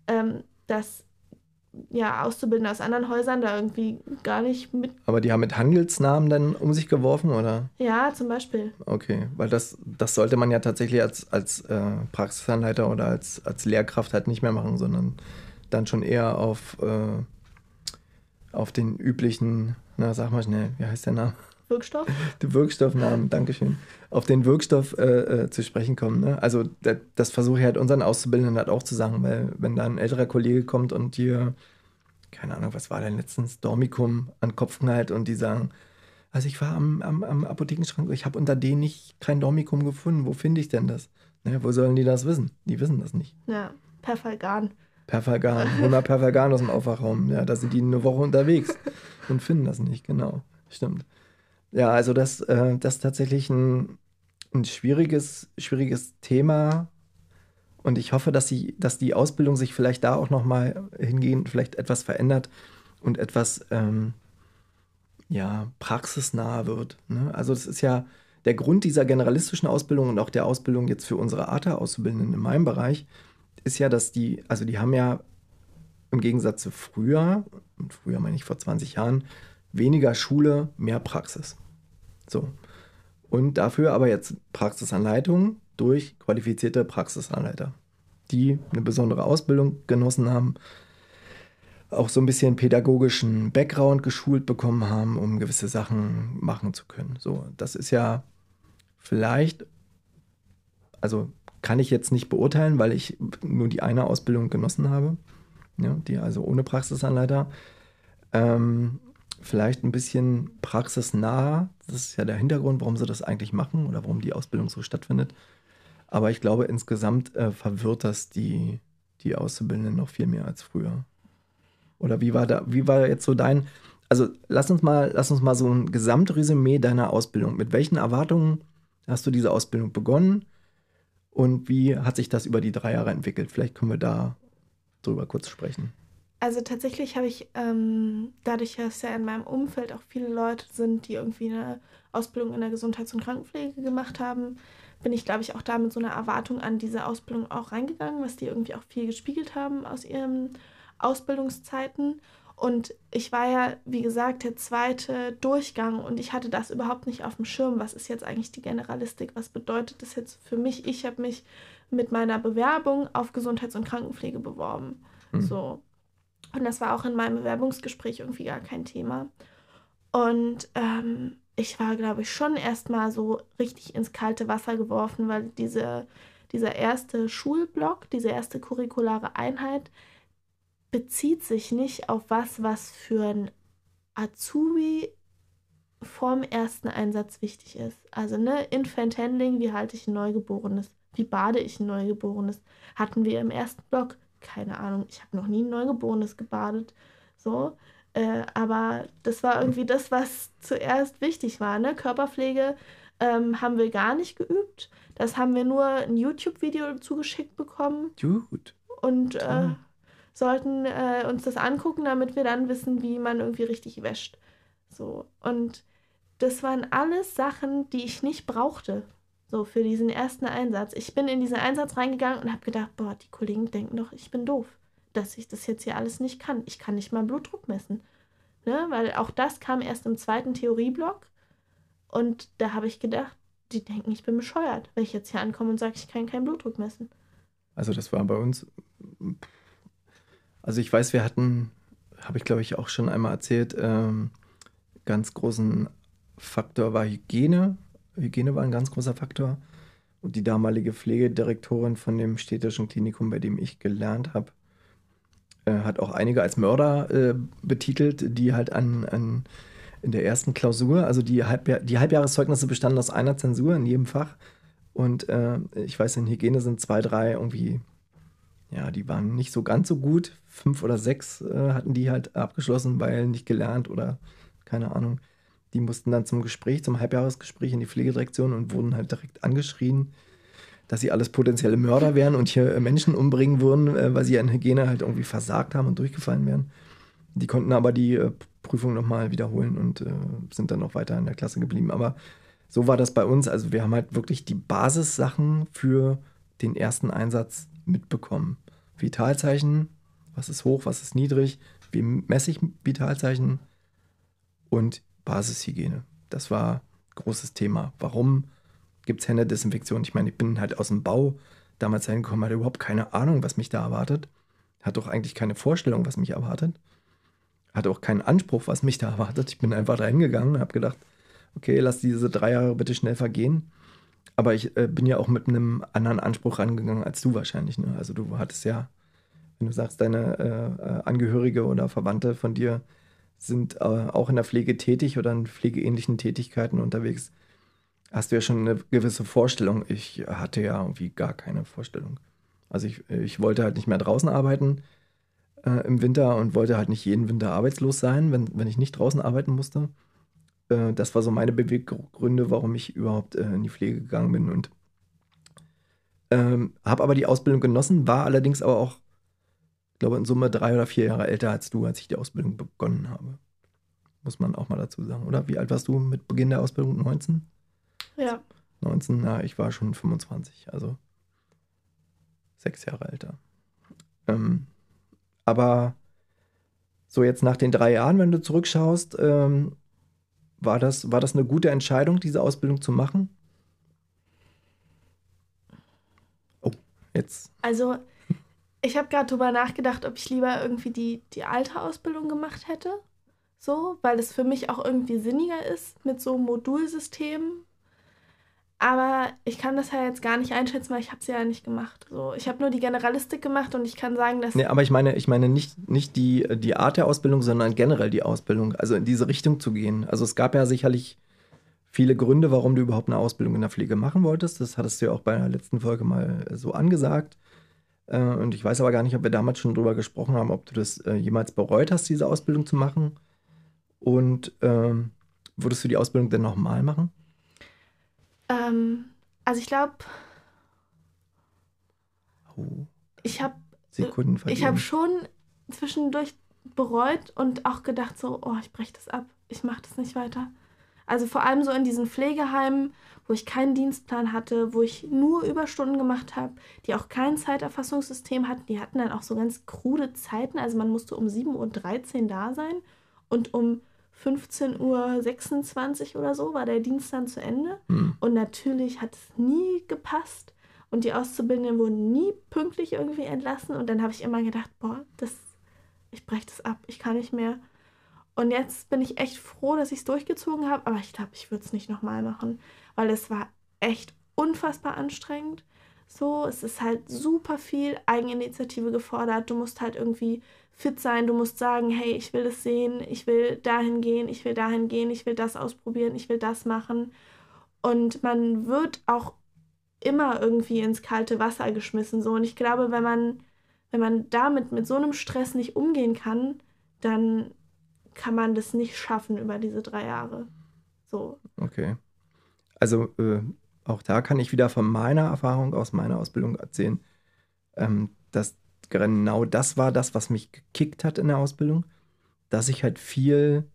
B: ähm, dass ja, Auszubildende aus anderen Häusern da irgendwie gar nicht mit.
A: Aber die haben mit Handelsnamen dann um sich geworfen, oder?
B: Ja, zum Beispiel.
A: Okay, weil das, das sollte man ja tatsächlich als, als äh, Praxisanleiter oder als, als Lehrkraft halt nicht mehr machen, sondern dann schon eher auf, äh, auf den üblichen, na sag mal schnell, wie heißt der Name?
B: Wirkstoff?
A: Die Wirkstoffnamen, Dankeschön. Auf den Wirkstoff äh, äh, zu sprechen kommen. Ne? Also das, das versuche ich halt unseren Auszubildenden halt auch zu sagen, weil wenn da ein älterer Kollege kommt und dir, keine Ahnung, was war denn letztens, Dormikum an Kopf knallt und die sagen, also ich war am, am, am Apothekenschrank, ich habe unter denen nicht kein Dormikum gefunden, wo finde ich denn das? Ne, wo sollen die das wissen? Die wissen das nicht.
B: Ja, Perfalgan.
A: Perfalgan, hol mal Perfalgan aus dem Aufwachraum. Ja, da sind die eine Woche unterwegs und finden das nicht, genau. Stimmt. Ja, also das, äh, das ist tatsächlich ein, ein schwieriges, schwieriges Thema. Und ich hoffe, dass, sie, dass die Ausbildung sich vielleicht da auch nochmal hingehend vielleicht etwas verändert und etwas ähm, ja, praxisnah wird. Ne? Also das ist ja der Grund dieser generalistischen Ausbildung und auch der Ausbildung jetzt für unsere ATA-Auszubildenden in meinem Bereich, ist ja, dass die, also die haben ja im Gegensatz zu früher, und früher meine ich vor 20 Jahren, weniger Schule, mehr Praxis. So. Und dafür aber jetzt Praxisanleitung durch qualifizierte Praxisanleiter, die eine besondere Ausbildung genossen haben, auch so ein bisschen pädagogischen Background geschult bekommen haben, um gewisse Sachen machen zu können. So, das ist ja vielleicht, also kann ich jetzt nicht beurteilen, weil ich nur die eine Ausbildung genossen habe, ja, die also ohne Praxisanleiter. Ähm, vielleicht ein bisschen praxisnah. Das ist ja der Hintergrund, warum sie das eigentlich machen oder warum die Ausbildung so stattfindet. Aber ich glaube, insgesamt äh, verwirrt das die, die Auszubildenden noch viel mehr als früher. Oder wie war da, wie war jetzt so dein, also lass uns mal, lass uns mal so ein Gesamtresümee deiner Ausbildung. Mit welchen Erwartungen hast du diese Ausbildung begonnen? Und wie hat sich das über die drei Jahre entwickelt? Vielleicht können wir da drüber kurz sprechen.
B: Also tatsächlich habe ich, ähm, dadurch, dass ja in meinem Umfeld auch viele Leute sind, die irgendwie eine Ausbildung in der Gesundheits- und Krankenpflege gemacht haben, bin ich, glaube ich, auch da mit so einer Erwartung an diese Ausbildung auch reingegangen, was die irgendwie auch viel gespiegelt haben aus ihren Ausbildungszeiten. Und ich war ja, wie gesagt, der zweite Durchgang und ich hatte das überhaupt nicht auf dem Schirm. Was ist jetzt eigentlich die Generalistik? Was bedeutet das jetzt für mich? Ich habe mich mit meiner Bewerbung auf Gesundheits- und Krankenpflege beworben. Mhm. So. Und das war auch in meinem Bewerbungsgespräch irgendwie gar kein Thema. Und ähm, ich war, glaube ich, schon erstmal so richtig ins kalte Wasser geworfen, weil diese, dieser erste Schulblock, diese erste curriculare Einheit bezieht sich nicht auf was, was für ein Azubi vorm ersten Einsatz wichtig ist. Also, ne, Infant Handling, wie halte ich ein Neugeborenes? Wie bade ich ein Neugeborenes? Hatten wir im ersten Block keine Ahnung, ich habe noch nie ein Neugeborenes gebadet. So. Äh, aber das war irgendwie das, was zuerst wichtig war. Ne? Körperpflege ähm, haben wir gar nicht geübt. Das haben wir nur ein YouTube-Video zugeschickt bekommen. Gut. Und äh, sollten äh, uns das angucken, damit wir dann wissen, wie man irgendwie richtig wäscht. So. Und das waren alles Sachen, die ich nicht brauchte. So für diesen ersten Einsatz. Ich bin in diesen Einsatz reingegangen und habe gedacht, boah, die Kollegen denken doch, ich bin doof, dass ich das jetzt hier alles nicht kann. Ich kann nicht mal Blutdruck messen. Ne? Weil auch das kam erst im zweiten Theorieblock. Und da habe ich gedacht, die denken, ich bin bescheuert, wenn ich jetzt hier ankomme und sage, ich kann keinen Blutdruck messen.
A: Also das war bei uns. Also ich weiß, wir hatten, habe ich glaube ich auch schon einmal erzählt, ähm, ganz großen Faktor war Hygiene Hygiene war ein ganz großer Faktor. Und die damalige Pflegedirektorin von dem städtischen Klinikum, bei dem ich gelernt habe, äh, hat auch einige als Mörder äh, betitelt, die halt an, an in der ersten Klausur, also die, Halbjahr, die Halbjahreszeugnisse bestanden aus einer Zensur in jedem Fach. Und äh, ich weiß, in Hygiene sind zwei, drei irgendwie, ja, die waren nicht so ganz so gut. Fünf oder sechs äh, hatten die halt abgeschlossen, weil nicht gelernt oder keine Ahnung. Die mussten dann zum Gespräch, zum Halbjahresgespräch in die Pflegedirektion und wurden halt direkt angeschrien, dass sie alles potenzielle Mörder wären und hier äh, Menschen umbringen würden, äh, weil sie in Hygiene halt irgendwie versagt haben und durchgefallen wären. Die konnten aber die äh, Prüfung nochmal wiederholen und sind dann noch weiter in der Klasse geblieben. Aber so war das bei uns. Also wir haben halt wirklich die Basissachen für den ersten Einsatz mitbekommen. Vitalzeichen, was ist hoch, was ist niedrig, wie messe ich Vitalzeichen und Basishygiene. Das war großes Thema. Warum gibt es Händedesinfektion? Ich meine, ich bin halt aus dem Bau damals hingekommen, hatte überhaupt keine Ahnung, was mich da erwartet. Hatte auch eigentlich keine Vorstellung, was mich erwartet. Hatte auch keinen Anspruch, was mich da erwartet. Ich bin einfach da hingegangen und habe gedacht, okay, lass diese drei Jahre bitte schnell vergehen. Aber ich äh, bin ja auch mit einem anderen Anspruch rangegangen als du wahrscheinlich. Ne? Also du hattest ja, wenn du sagst, deine äh, äh Angehörige oder Verwandte von dir sind äh, auch in der Pflege tätig oder in pflegeähnlichen Tätigkeiten unterwegs, hast du ja schon eine gewisse Vorstellung. Ich hatte ja irgendwie gar keine Vorstellung. Also ich, ich wollte halt nicht mehr draußen arbeiten äh, im Winter und wollte halt nicht jeden Winter arbeitslos sein, wenn, wenn ich nicht draußen arbeiten musste. Äh, das war so meine Beweggründe, warum ich überhaupt äh, in die Pflege gegangen bin und ähm, habe aber die Ausbildung genossen, war allerdings aber auch ich glaube, in Summe drei oder vier Jahre älter als du, als ich die Ausbildung begonnen habe. Muss man auch mal dazu sagen, oder? Wie alt warst du mit Beginn der Ausbildung? 19?
B: Ja.
A: 19, na, ich war schon 25, also sechs Jahre älter. Ähm, aber so jetzt nach den drei Jahren, wenn du zurückschaust, ähm, war, das, war das eine gute Entscheidung, diese Ausbildung zu machen? Oh, jetzt.
B: Also ich habe gerade drüber nachgedacht, ob ich lieber irgendwie die, die alte Ausbildung gemacht hätte. So, weil es für mich auch irgendwie sinniger ist mit so Modulsystemen. Aber ich kann das ja jetzt gar nicht einschätzen, weil ich habe es ja nicht gemacht. So, ich habe nur die Generalistik gemacht und ich kann sagen, dass.
A: Nee, aber ich meine, ich meine nicht, nicht die, die Art der Ausbildung, sondern generell die Ausbildung. Also in diese Richtung zu gehen. Also es gab ja sicherlich viele Gründe, warum du überhaupt eine Ausbildung in der Pflege machen wolltest. Das hattest du ja auch bei der letzten Folge mal so angesagt. Äh, und ich weiß aber gar nicht, ob wir damals schon drüber gesprochen haben, ob du das äh, jemals bereut hast, diese Ausbildung zu machen. Und ähm, würdest du die Ausbildung denn nochmal machen?
B: Ähm, also ich glaube,
A: Oh,
B: ich habe ich habe schon zwischendurch bereut und auch gedacht so, oh, ich breche das ab, ich mache das nicht weiter. Also vor allem so in diesen Pflegeheimen, wo ich keinen Dienstplan hatte, wo ich nur Überstunden gemacht habe, die auch kein Zeiterfassungssystem hatten. Die hatten dann auch so ganz krude Zeiten. Also man musste um 7.13 Uhr da sein und um 15.26 Uhr oder so war der Dienst dann zu Ende.
A: Hm.
B: Und natürlich hat es nie gepasst. Und die Auszubildenden wurden nie pünktlich irgendwie entlassen. Und dann habe ich immer gedacht, boah, das, ich breche das ab, ich kann nicht mehr. Und jetzt bin ich echt froh, dass ich es durchgezogen habe. Aber ich glaube, ich würde es nicht nochmal machen, weil es war echt unfassbar anstrengend. So, es ist halt super viel Eigeninitiative gefordert. Du musst halt irgendwie fit sein. Du musst sagen, hey, ich will das sehen, ich will dahin gehen, ich will dahin gehen, ich will das ausprobieren, ich will das machen. Und man wird auch immer irgendwie ins kalte Wasser geschmissen. So. Und ich glaube, wenn man, wenn man damit mit so einem Stress nicht umgehen kann, dann kann man das nicht schaffen über diese drei Jahre. So.
A: Okay. Also äh, auch da kann ich wieder von meiner Erfahrung aus meiner Ausbildung erzählen, ähm, dass genau das war das, was mich gekickt hat in der Ausbildung, dass ich halt viel,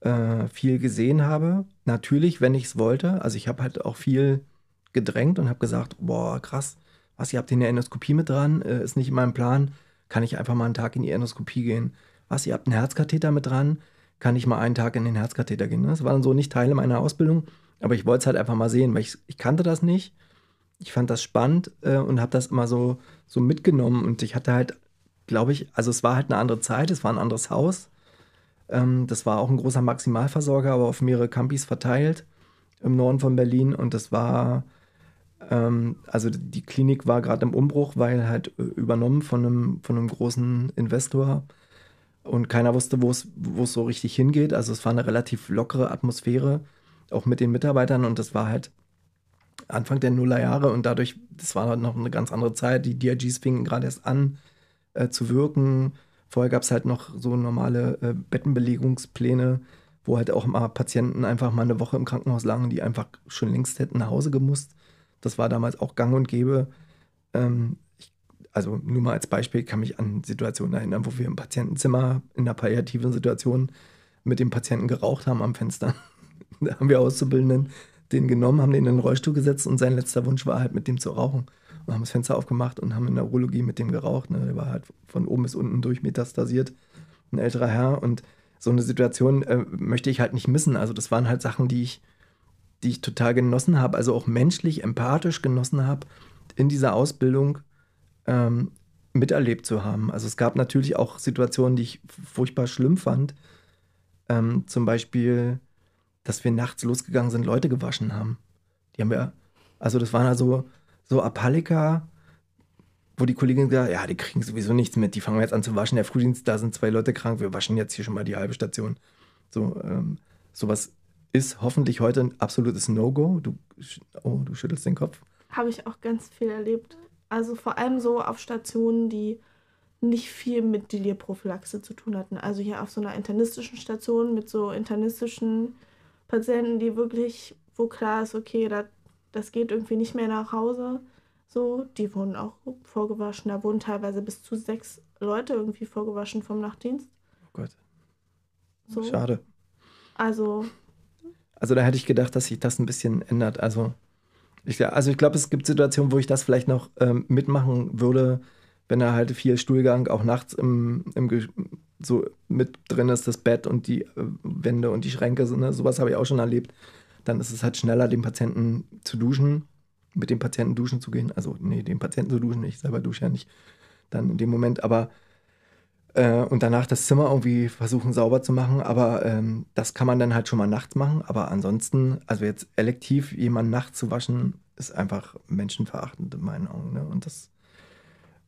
A: äh, viel gesehen habe. Natürlich, wenn ich es wollte. Also ich habe halt auch viel gedrängt und habe gesagt, boah, krass, was, ihr habt hier eine Endoskopie mit dran, äh, ist nicht in meinem Plan, kann ich einfach mal einen Tag in die Endoskopie gehen. Was, ihr habt einen Herzkatheter mit dran, kann ich mal einen Tag in den Herzkatheter gehen. Das waren so nicht Teile meiner Ausbildung, aber ich wollte es halt einfach mal sehen, weil ich, ich kannte das nicht. Ich fand das spannend äh, und habe das immer so, so mitgenommen und ich hatte halt, glaube ich, also es war halt eine andere Zeit, es war ein anderes Haus. Ähm, das war auch ein großer Maximalversorger, aber auf mehrere Campis verteilt im Norden von Berlin und das war, ähm, also die Klinik war gerade im Umbruch, weil halt äh, übernommen von einem, von einem großen Investor und keiner wusste, wo es so richtig hingeht. Also es war eine relativ lockere Atmosphäre, auch mit den Mitarbeitern und das war halt Anfang der Nullerjahre und dadurch, das war halt noch eine ganz andere Zeit. Die DRGs fingen gerade erst an äh, zu wirken. Vorher gab es halt noch so normale äh, Bettenbelegungspläne, wo halt auch mal Patienten einfach mal eine Woche im Krankenhaus lagen, die einfach schon längst hätten nach Hause gemusst. Das war damals auch gang und gäbe. Ähm, also nur mal als Beispiel kann mich an Situationen erinnern, wo wir im Patientenzimmer in einer palliativen Situation mit dem Patienten geraucht haben am Fenster. [LAUGHS] da haben wir Auszubildenden den genommen, haben den in den Rollstuhl gesetzt und sein letzter Wunsch war halt mit dem zu rauchen. Und haben das Fenster aufgemacht und haben in der Urologie mit dem geraucht. Ne? Der war halt von oben bis unten durchmetastasiert, ein älterer Herr. Und so eine Situation äh, möchte ich halt nicht missen. Also das waren halt Sachen, die ich, die ich total genossen habe, also auch menschlich, empathisch genossen habe, in dieser Ausbildung ähm, miterlebt zu haben. Also es gab natürlich auch Situationen, die ich furchtbar schlimm fand. Ähm, zum Beispiel, dass wir nachts losgegangen sind, Leute gewaschen haben. Die haben wir, also das waren also so Apallika, wo die Kollegin gesagt ja, die kriegen sowieso nichts mit, die fangen jetzt an zu waschen. Der Frühdienst, da sind zwei Leute krank, wir waschen jetzt hier schon mal die halbe Station. So, ähm, sowas ist hoffentlich heute ein absolutes No-Go. Du, oh, du schüttelst den Kopf.
B: Habe ich auch ganz viel erlebt. Also vor allem so auf Stationen, die nicht viel mit Delirprophylaxe zu tun hatten. Also hier auf so einer internistischen Station mit so internistischen Patienten, die wirklich, wo klar ist, okay, da, das geht irgendwie nicht mehr nach Hause. So, die wurden auch vorgewaschen. Da wurden teilweise bis zu sechs Leute irgendwie vorgewaschen vom Nachtdienst.
A: Oh Gott.
B: So.
A: Schade.
B: Also,
A: Also da hätte ich gedacht, dass sich das ein bisschen ändert. Also ich, also ich glaube, es gibt Situationen, wo ich das vielleicht noch ähm, mitmachen würde, wenn da halt viel Stuhlgang auch nachts im, im so mit drin ist, das Bett und die äh, Wände und die Schränke sind. Ne? Sowas habe ich auch schon erlebt. Dann ist es halt schneller, den Patienten zu duschen, mit dem Patienten duschen zu gehen. Also, nee, den Patienten zu duschen, ich selber dusche ja nicht dann in dem Moment. Aber äh, und danach das Zimmer irgendwie versuchen sauber zu machen. Aber ähm, das kann man dann halt schon mal nachts machen. Aber ansonsten, also jetzt elektiv jemanden nachts zu waschen, ist einfach menschenverachtend in meinen Augen. Ne? Und das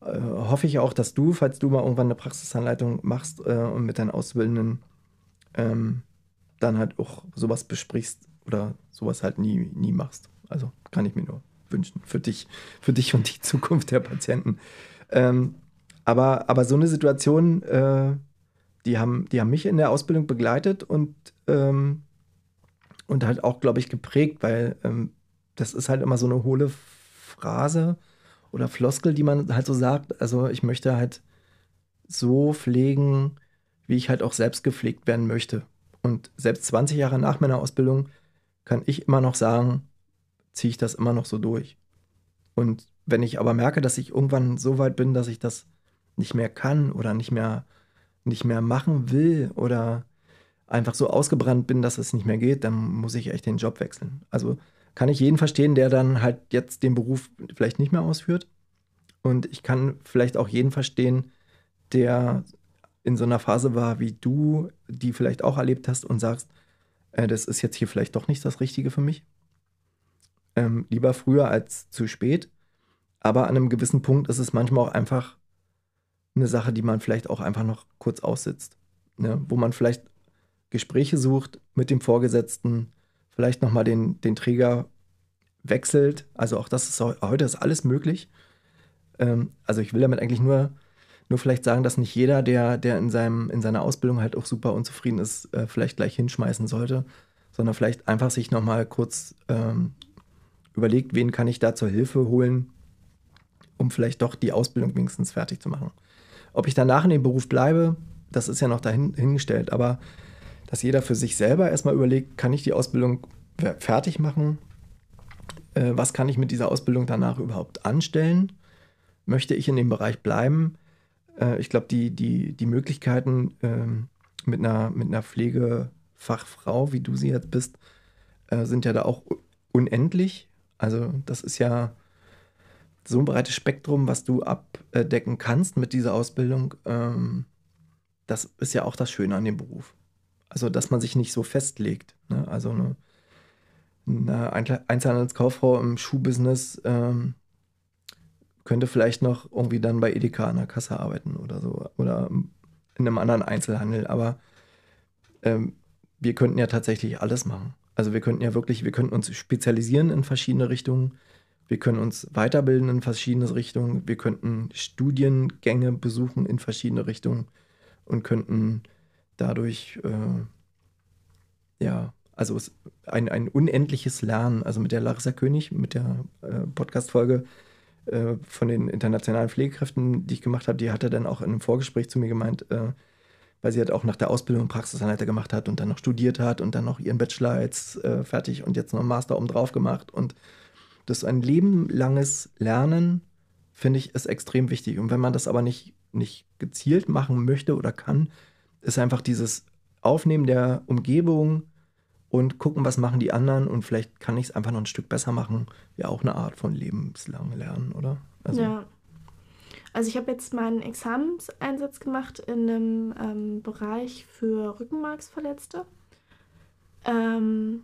A: äh, hoffe ich auch, dass du, falls du mal irgendwann eine Praxisanleitung machst äh, und mit deinen Auszubildenden ähm, dann halt auch sowas besprichst oder sowas halt nie, nie machst. Also kann ich mir nur wünschen für dich, für dich und die Zukunft der Patienten. Ähm, aber, aber so eine Situation, äh, die, haben, die haben mich in der Ausbildung begleitet und, ähm, und halt auch, glaube ich, geprägt, weil ähm, das ist halt immer so eine hohle Phrase oder Floskel, die man halt so sagt. Also ich möchte halt so pflegen, wie ich halt auch selbst gepflegt werden möchte. Und selbst 20 Jahre nach meiner Ausbildung kann ich immer noch sagen, ziehe ich das immer noch so durch. Und wenn ich aber merke, dass ich irgendwann so weit bin, dass ich das nicht mehr kann oder nicht mehr, nicht mehr machen will oder einfach so ausgebrannt bin, dass es nicht mehr geht, dann muss ich echt den Job wechseln. Also kann ich jeden verstehen, der dann halt jetzt den Beruf vielleicht nicht mehr ausführt. Und ich kann vielleicht auch jeden verstehen, der in so einer Phase war wie du, die vielleicht auch erlebt hast und sagst, äh, das ist jetzt hier vielleicht doch nicht das Richtige für mich. Ähm, lieber früher als zu spät. Aber an einem gewissen Punkt ist es manchmal auch einfach eine Sache, die man vielleicht auch einfach noch kurz aussitzt. Ne? Wo man vielleicht Gespräche sucht mit dem Vorgesetzten, vielleicht nochmal den, den Träger wechselt. Also auch das ist heute ist alles möglich. Ähm, also ich will damit eigentlich nur, nur vielleicht sagen, dass nicht jeder, der, der in, seinem, in seiner Ausbildung halt auch super unzufrieden ist, äh, vielleicht gleich hinschmeißen sollte, sondern vielleicht einfach sich nochmal kurz ähm, überlegt, wen kann ich da zur Hilfe holen, um vielleicht doch die Ausbildung wenigstens fertig zu machen. Ob ich danach in dem Beruf bleibe, das ist ja noch dahingestellt. Aber dass jeder für sich selber erstmal überlegt, kann ich die Ausbildung fertig machen? Äh, was kann ich mit dieser Ausbildung danach überhaupt anstellen? Möchte ich in dem Bereich bleiben? Äh, ich glaube, die, die, die Möglichkeiten ähm, mit, einer, mit einer Pflegefachfrau, wie du sie jetzt bist, äh, sind ja da auch unendlich. Also das ist ja so ein breites Spektrum, was du abdecken kannst mit dieser Ausbildung. Ähm, das ist ja auch das Schöne an dem Beruf. Also, dass man sich nicht so festlegt. Ne? Also eine, eine Einzelhandelskauffrau im Schuhbusiness ähm, könnte vielleicht noch irgendwie dann bei Edeka an der Kasse arbeiten oder so. Oder in einem anderen Einzelhandel. Aber ähm, wir könnten ja tatsächlich alles machen. Also wir könnten ja wirklich, wir könnten uns spezialisieren in verschiedene Richtungen. Wir können uns weiterbilden in verschiedene Richtungen. Wir könnten Studiengänge besuchen in verschiedene Richtungen und könnten dadurch, äh, ja, also ein, ein unendliches Lernen. Also mit der Larissa König, mit der äh, Podcast-Folge äh, von den internationalen Pflegekräften, die ich gemacht habe, die hatte dann auch in einem Vorgespräch zu mir gemeint, äh, weil sie halt auch nach der Ausbildung Praxisanleiter gemacht hat und dann noch studiert hat und dann noch ihren Bachelor jetzt äh, fertig und jetzt noch einen Master oben drauf gemacht und das ein lebenlanges Lernen, finde ich, ist extrem wichtig. Und wenn man das aber nicht, nicht gezielt machen möchte oder kann, ist einfach dieses Aufnehmen der Umgebung und gucken, was machen die anderen und vielleicht kann ich es einfach noch ein Stück besser machen, ja auch eine Art von lebenslang Lernen, oder?
B: Also, ja. Also ich habe jetzt meinen Examenseinsatz gemacht in einem ähm, Bereich für Rückenmarksverletzte. Ähm,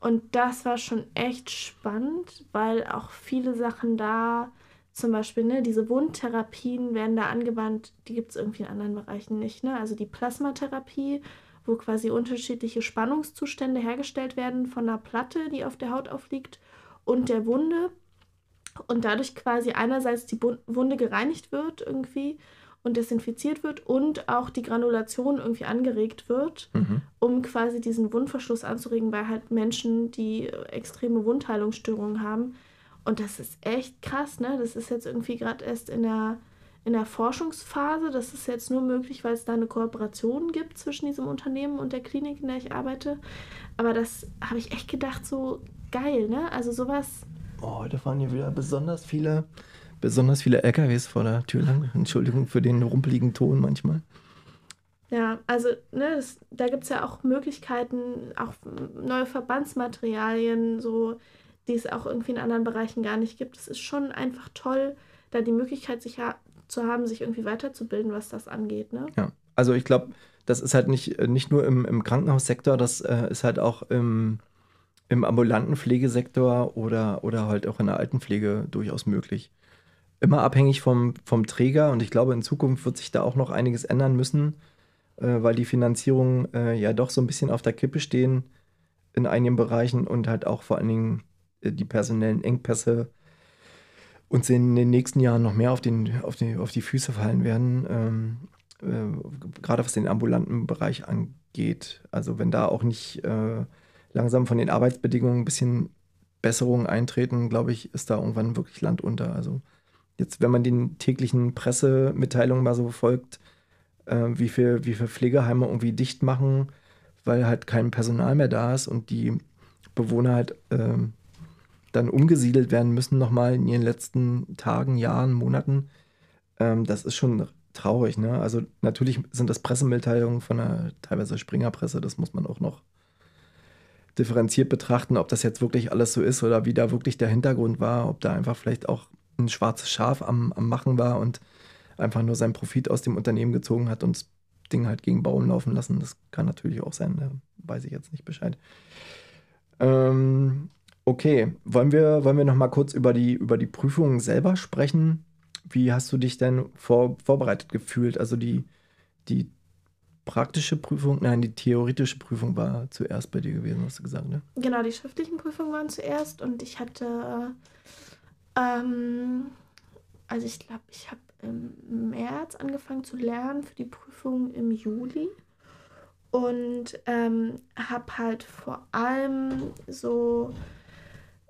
B: und das war schon echt spannend, weil auch viele Sachen da, zum Beispiel, ne, diese Wundtherapien werden da angewandt, die gibt es irgendwie in anderen Bereichen nicht. Ne? Also die Plasmatherapie, wo quasi unterschiedliche Spannungszustände hergestellt werden von einer Platte, die auf der Haut aufliegt, und der Wunde. Und dadurch quasi einerseits die Wunde gereinigt wird irgendwie und desinfiziert wird und auch die Granulation irgendwie angeregt wird, mhm. um quasi diesen Wundverschluss anzuregen bei halt Menschen, die extreme Wundheilungsstörungen haben. Und das ist echt krass, ne? Das ist jetzt irgendwie gerade erst in der, in der Forschungsphase. Das ist jetzt nur möglich, weil es da eine Kooperation gibt zwischen diesem Unternehmen und der Klinik, in der ich arbeite. Aber das habe ich echt gedacht, so geil, ne? Also sowas.
A: Oh, heute fahren hier wieder besonders viele besonders viele LKWs vor der Tür lang. [LAUGHS] Entschuldigung für den rumpeligen Ton manchmal.
B: Ja, also ne, das, da gibt es ja auch Möglichkeiten, auch neue Verbandsmaterialien, so, die es auch irgendwie in anderen Bereichen gar nicht gibt. Es ist schon einfach toll, da die Möglichkeit sich ja zu haben, sich irgendwie weiterzubilden, was das angeht. Ne?
A: Ja, also ich glaube, das ist halt nicht, nicht nur im, im Krankenhaussektor, das äh, ist halt auch im, im ambulanten Pflegesektor oder, oder halt auch in der Altenpflege durchaus möglich. Immer abhängig vom, vom Träger und ich glaube, in Zukunft wird sich da auch noch einiges ändern müssen, äh, weil die Finanzierungen äh, ja doch so ein bisschen auf der Kippe stehen in einigen Bereichen und halt auch vor allen Dingen äh, die personellen Engpässe uns in den nächsten Jahren noch mehr auf, den, auf, die, auf die Füße fallen werden, ähm, äh, gerade was den ambulanten Bereich angeht. Also wenn da auch nicht äh, langsam von den Arbeitsbedingungen ein bisschen Besserungen eintreten, glaube ich, ist da irgendwann wirklich Land unter. Also jetzt, wenn man den täglichen Pressemitteilungen mal so folgt, äh, wie viele wie viel Pflegeheime irgendwie dicht machen, weil halt kein Personal mehr da ist und die Bewohner halt äh, dann umgesiedelt werden müssen nochmal in ihren letzten Tagen, Jahren, Monaten. Ähm, das ist schon traurig. Ne? Also natürlich sind das Pressemitteilungen von einer teilweise Springerpresse, das muss man auch noch differenziert betrachten, ob das jetzt wirklich alles so ist oder wie da wirklich der Hintergrund war, ob da einfach vielleicht auch ein schwarzes Schaf am, am Machen war und einfach nur seinen Profit aus dem Unternehmen gezogen hat und das Ding halt gegen Baum laufen lassen. Das kann natürlich auch sein, da weiß ich jetzt nicht Bescheid. Ähm, okay, wollen wir, wollen wir noch kurz über die, über die Prüfungen selber sprechen? Wie hast du dich denn vor, vorbereitet gefühlt? Also die, die praktische Prüfung, nein, die theoretische Prüfung war zuerst bei dir gewesen, hast du gesagt, ne?
B: Genau, die schriftlichen Prüfungen waren zuerst und ich hatte, ähm, also ich glaube, ich habe im März angefangen zu lernen für die Prüfung im Juli. Und ähm, habe halt vor allem so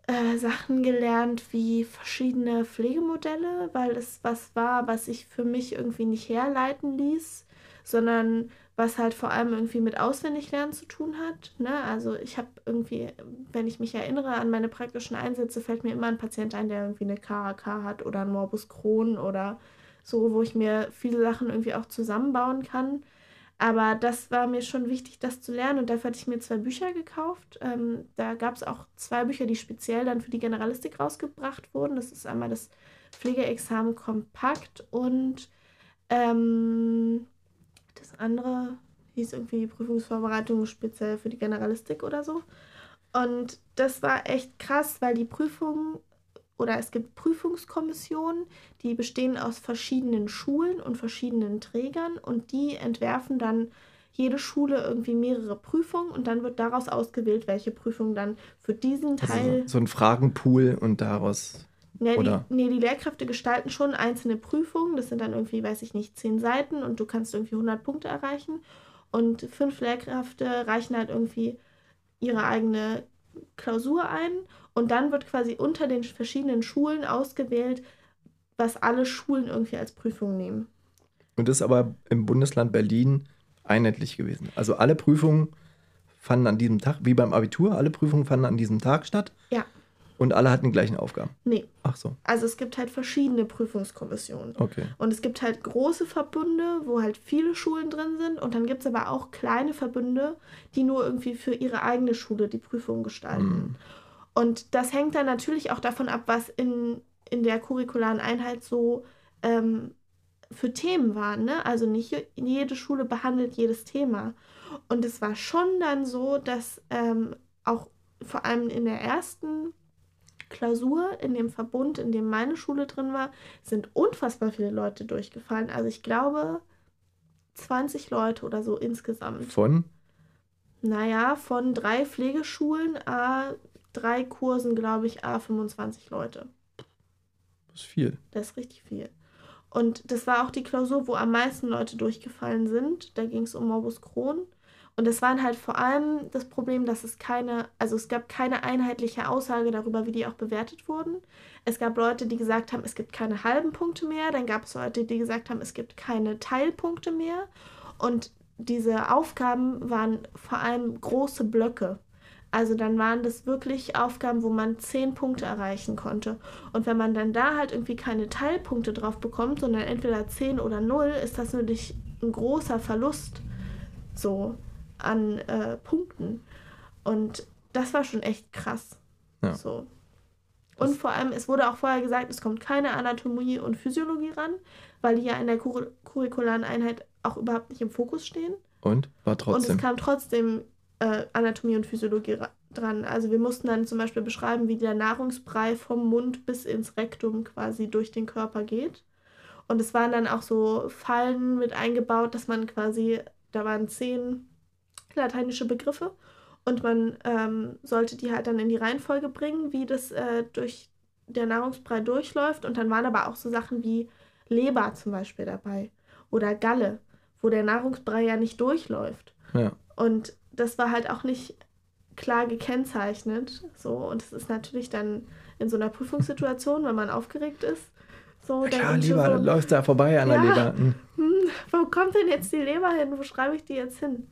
B: äh, Sachen gelernt wie verschiedene Pflegemodelle, weil es was war, was ich für mich irgendwie nicht herleiten ließ, sondern was halt vor allem irgendwie mit Auswendiglernen zu tun hat. Ne? Also ich habe irgendwie, wenn ich mich erinnere an meine praktischen Einsätze, fällt mir immer ein Patient ein, der irgendwie eine KAK hat oder ein Morbus Crohn oder so, wo ich mir viele Sachen irgendwie auch zusammenbauen kann. Aber das war mir schon wichtig, das zu lernen und dafür hatte ich mir zwei Bücher gekauft. Ähm, da gab es auch zwei Bücher, die speziell dann für die Generalistik rausgebracht wurden. Das ist einmal das Pflegeexamen Kompakt und ähm, das andere hieß irgendwie Prüfungsvorbereitung speziell für die Generalistik oder so. Und das war echt krass, weil die Prüfungen oder es gibt Prüfungskommissionen, die bestehen aus verschiedenen Schulen und verschiedenen Trägern und die entwerfen dann jede Schule irgendwie mehrere Prüfungen und dann wird daraus ausgewählt, welche Prüfung dann für diesen also Teil.
A: Also so, so ein Fragenpool und daraus
B: Nee, Oder? Die, nee, die Lehrkräfte gestalten schon einzelne Prüfungen. Das sind dann irgendwie, weiß ich nicht, zehn Seiten und du kannst irgendwie 100 Punkte erreichen. Und fünf Lehrkräfte reichen halt irgendwie ihre eigene Klausur ein. Und dann wird quasi unter den verschiedenen Schulen ausgewählt, was alle Schulen irgendwie als Prüfung nehmen.
A: Und das ist aber im Bundesland Berlin einheitlich gewesen. Also alle Prüfungen fanden an diesem Tag, wie beim Abitur, alle Prüfungen fanden an diesem Tag statt.
B: Ja.
A: Und alle hatten die gleichen Aufgaben?
B: Nee.
A: Ach so.
B: Also es gibt halt verschiedene Prüfungskommissionen.
A: Okay.
B: Und es gibt halt große Verbünde, wo halt viele Schulen drin sind. Und dann gibt es aber auch kleine Verbünde, die nur irgendwie für ihre eigene Schule die Prüfung gestalten. Mm. Und das hängt dann natürlich auch davon ab, was in, in der curricularen Einheit so ähm, für Themen waren. Ne? Also nicht jede Schule behandelt jedes Thema. Und es war schon dann so, dass ähm, auch vor allem in der ersten Klausur in dem Verbund, in dem meine Schule drin war, sind unfassbar viele Leute durchgefallen. Also ich glaube 20 Leute oder so insgesamt.
A: Von?
B: Naja, von drei Pflegeschulen, a drei Kursen, glaube ich, a 25 Leute.
A: Das ist viel.
B: Das ist richtig viel. Und das war auch die Klausur, wo am meisten Leute durchgefallen sind. Da ging es um Morbus Crohn. Und es waren halt vor allem das Problem, dass es keine, also es gab keine einheitliche Aussage darüber, wie die auch bewertet wurden. Es gab Leute, die gesagt haben, es gibt keine halben Punkte mehr. Dann gab es Leute, die gesagt haben, es gibt keine Teilpunkte mehr. Und diese Aufgaben waren vor allem große Blöcke. Also dann waren das wirklich Aufgaben, wo man zehn Punkte erreichen konnte. Und wenn man dann da halt irgendwie keine Teilpunkte drauf bekommt, sondern entweder zehn oder null, ist das natürlich ein großer Verlust. So an äh, Punkten. Und das war schon echt krass.
A: Ja.
B: So. Und vor allem, es wurde auch vorher gesagt, es kommt keine Anatomie und Physiologie ran, weil die ja in der Kur curricularen Einheit auch überhaupt nicht im Fokus stehen.
A: Und war trotzdem.
B: Und es kam trotzdem äh, Anatomie und Physiologie dran. Also wir mussten dann zum Beispiel beschreiben, wie der Nahrungsbrei vom Mund bis ins Rektum quasi durch den Körper geht. Und es waren dann auch so Fallen mit eingebaut, dass man quasi, da waren zehn lateinische Begriffe und man ähm, sollte die halt dann in die Reihenfolge bringen, wie das äh, durch der Nahrungsbrei durchläuft. Und dann waren aber auch so Sachen wie Leber zum Beispiel dabei oder Galle, wo der Nahrungsbrei ja nicht durchläuft.
A: Ja.
B: Und das war halt auch nicht klar gekennzeichnet. So, und es ist natürlich dann in so einer Prüfungssituation, wenn man aufgeregt ist. So,
A: ja, klar, Leber, so, läuft da vorbei an der ja, Leber. Hm.
B: Hm, wo kommt denn jetzt die Leber hin? Wo schreibe ich die jetzt hin?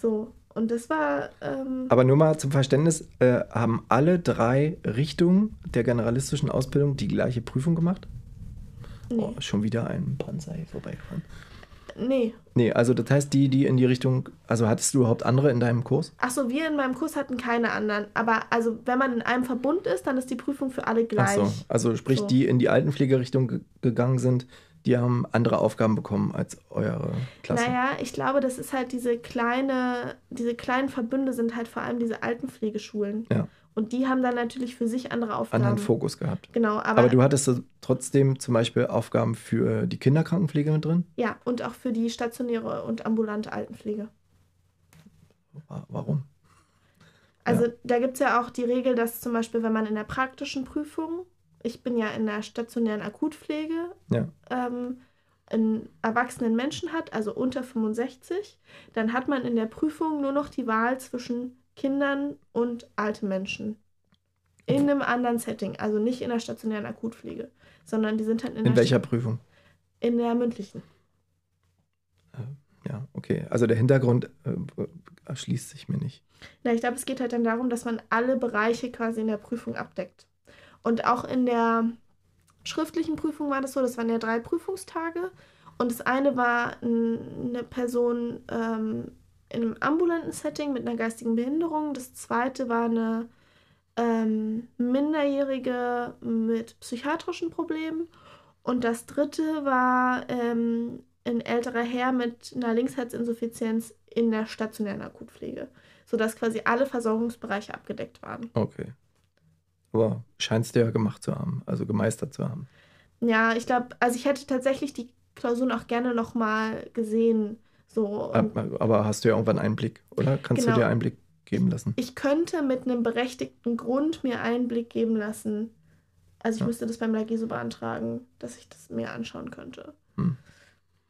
B: So, und das war. Ähm,
A: Aber nur mal zum Verständnis: äh, haben alle drei Richtungen der generalistischen Ausbildung die gleiche Prüfung gemacht? Nee. Oh, schon wieder ein Panzer hier vorbeigefahren.
B: Nee.
A: Nee, also das heißt, die, die in die Richtung, also hattest du überhaupt andere in deinem Kurs?
B: Achso, wir in meinem Kurs hatten keine anderen. Aber also wenn man in einem Verbund ist, dann ist die Prüfung für alle gleich. Ach so,
A: also sprich, so. die in die Altenpflegerichtung gegangen sind, die haben andere Aufgaben bekommen als eure Klasse.
B: Naja, ich glaube, das ist halt diese kleine, diese kleinen Verbünde sind halt vor allem diese Altenpflegeschulen.
A: Ja.
B: Und die haben dann natürlich für sich andere Aufgaben.
A: Anderen Fokus gehabt.
B: Genau, aber.
A: Aber du hattest trotzdem zum Beispiel Aufgaben für die Kinderkrankenpflege mit drin?
B: Ja, und auch für die stationäre und ambulante Altenpflege.
A: Warum?
B: Also ja. da gibt es ja auch die Regel, dass zum Beispiel, wenn man in der praktischen Prüfung, ich bin ja in der stationären Akutpflege,
A: ja.
B: ähm, einen erwachsenen Menschen hat, also unter 65, dann hat man in der Prüfung nur noch die Wahl zwischen Kindern und alten Menschen. In einem anderen Setting, also nicht in der stationären Akutpflege, sondern die sind halt
A: in, in welcher St Prüfung?
B: In der mündlichen.
A: Äh, ja, okay. Also der Hintergrund äh, erschließt sich mir nicht.
B: Na, ich glaube, es geht halt dann darum, dass man alle Bereiche quasi in der Prüfung abdeckt. Und auch in der schriftlichen Prüfung war das so, das waren ja drei Prüfungstage. Und das eine war eine Person ähm, in einem ambulanten Setting mit einer geistigen Behinderung. Das zweite war eine ähm, Minderjährige mit psychiatrischen Problemen. Und das dritte war ähm, ein älterer Herr mit einer Linksherzinsuffizienz in der stationären Akutpflege, sodass quasi alle Versorgungsbereiche abgedeckt waren.
A: Okay. Aber scheinst du ja gemacht zu haben, also gemeistert zu haben.
B: Ja, ich glaube, also ich hätte tatsächlich die Klausuren auch gerne nochmal gesehen so,
A: aber hast du ja irgendwann Einblick, oder? Kannst genau. du dir Einblick geben lassen?
B: Ich könnte mit einem berechtigten Grund mir Einblick geben lassen. Also ich ja. müsste das beim LAG so beantragen, dass ich das mir anschauen könnte.
A: Hm.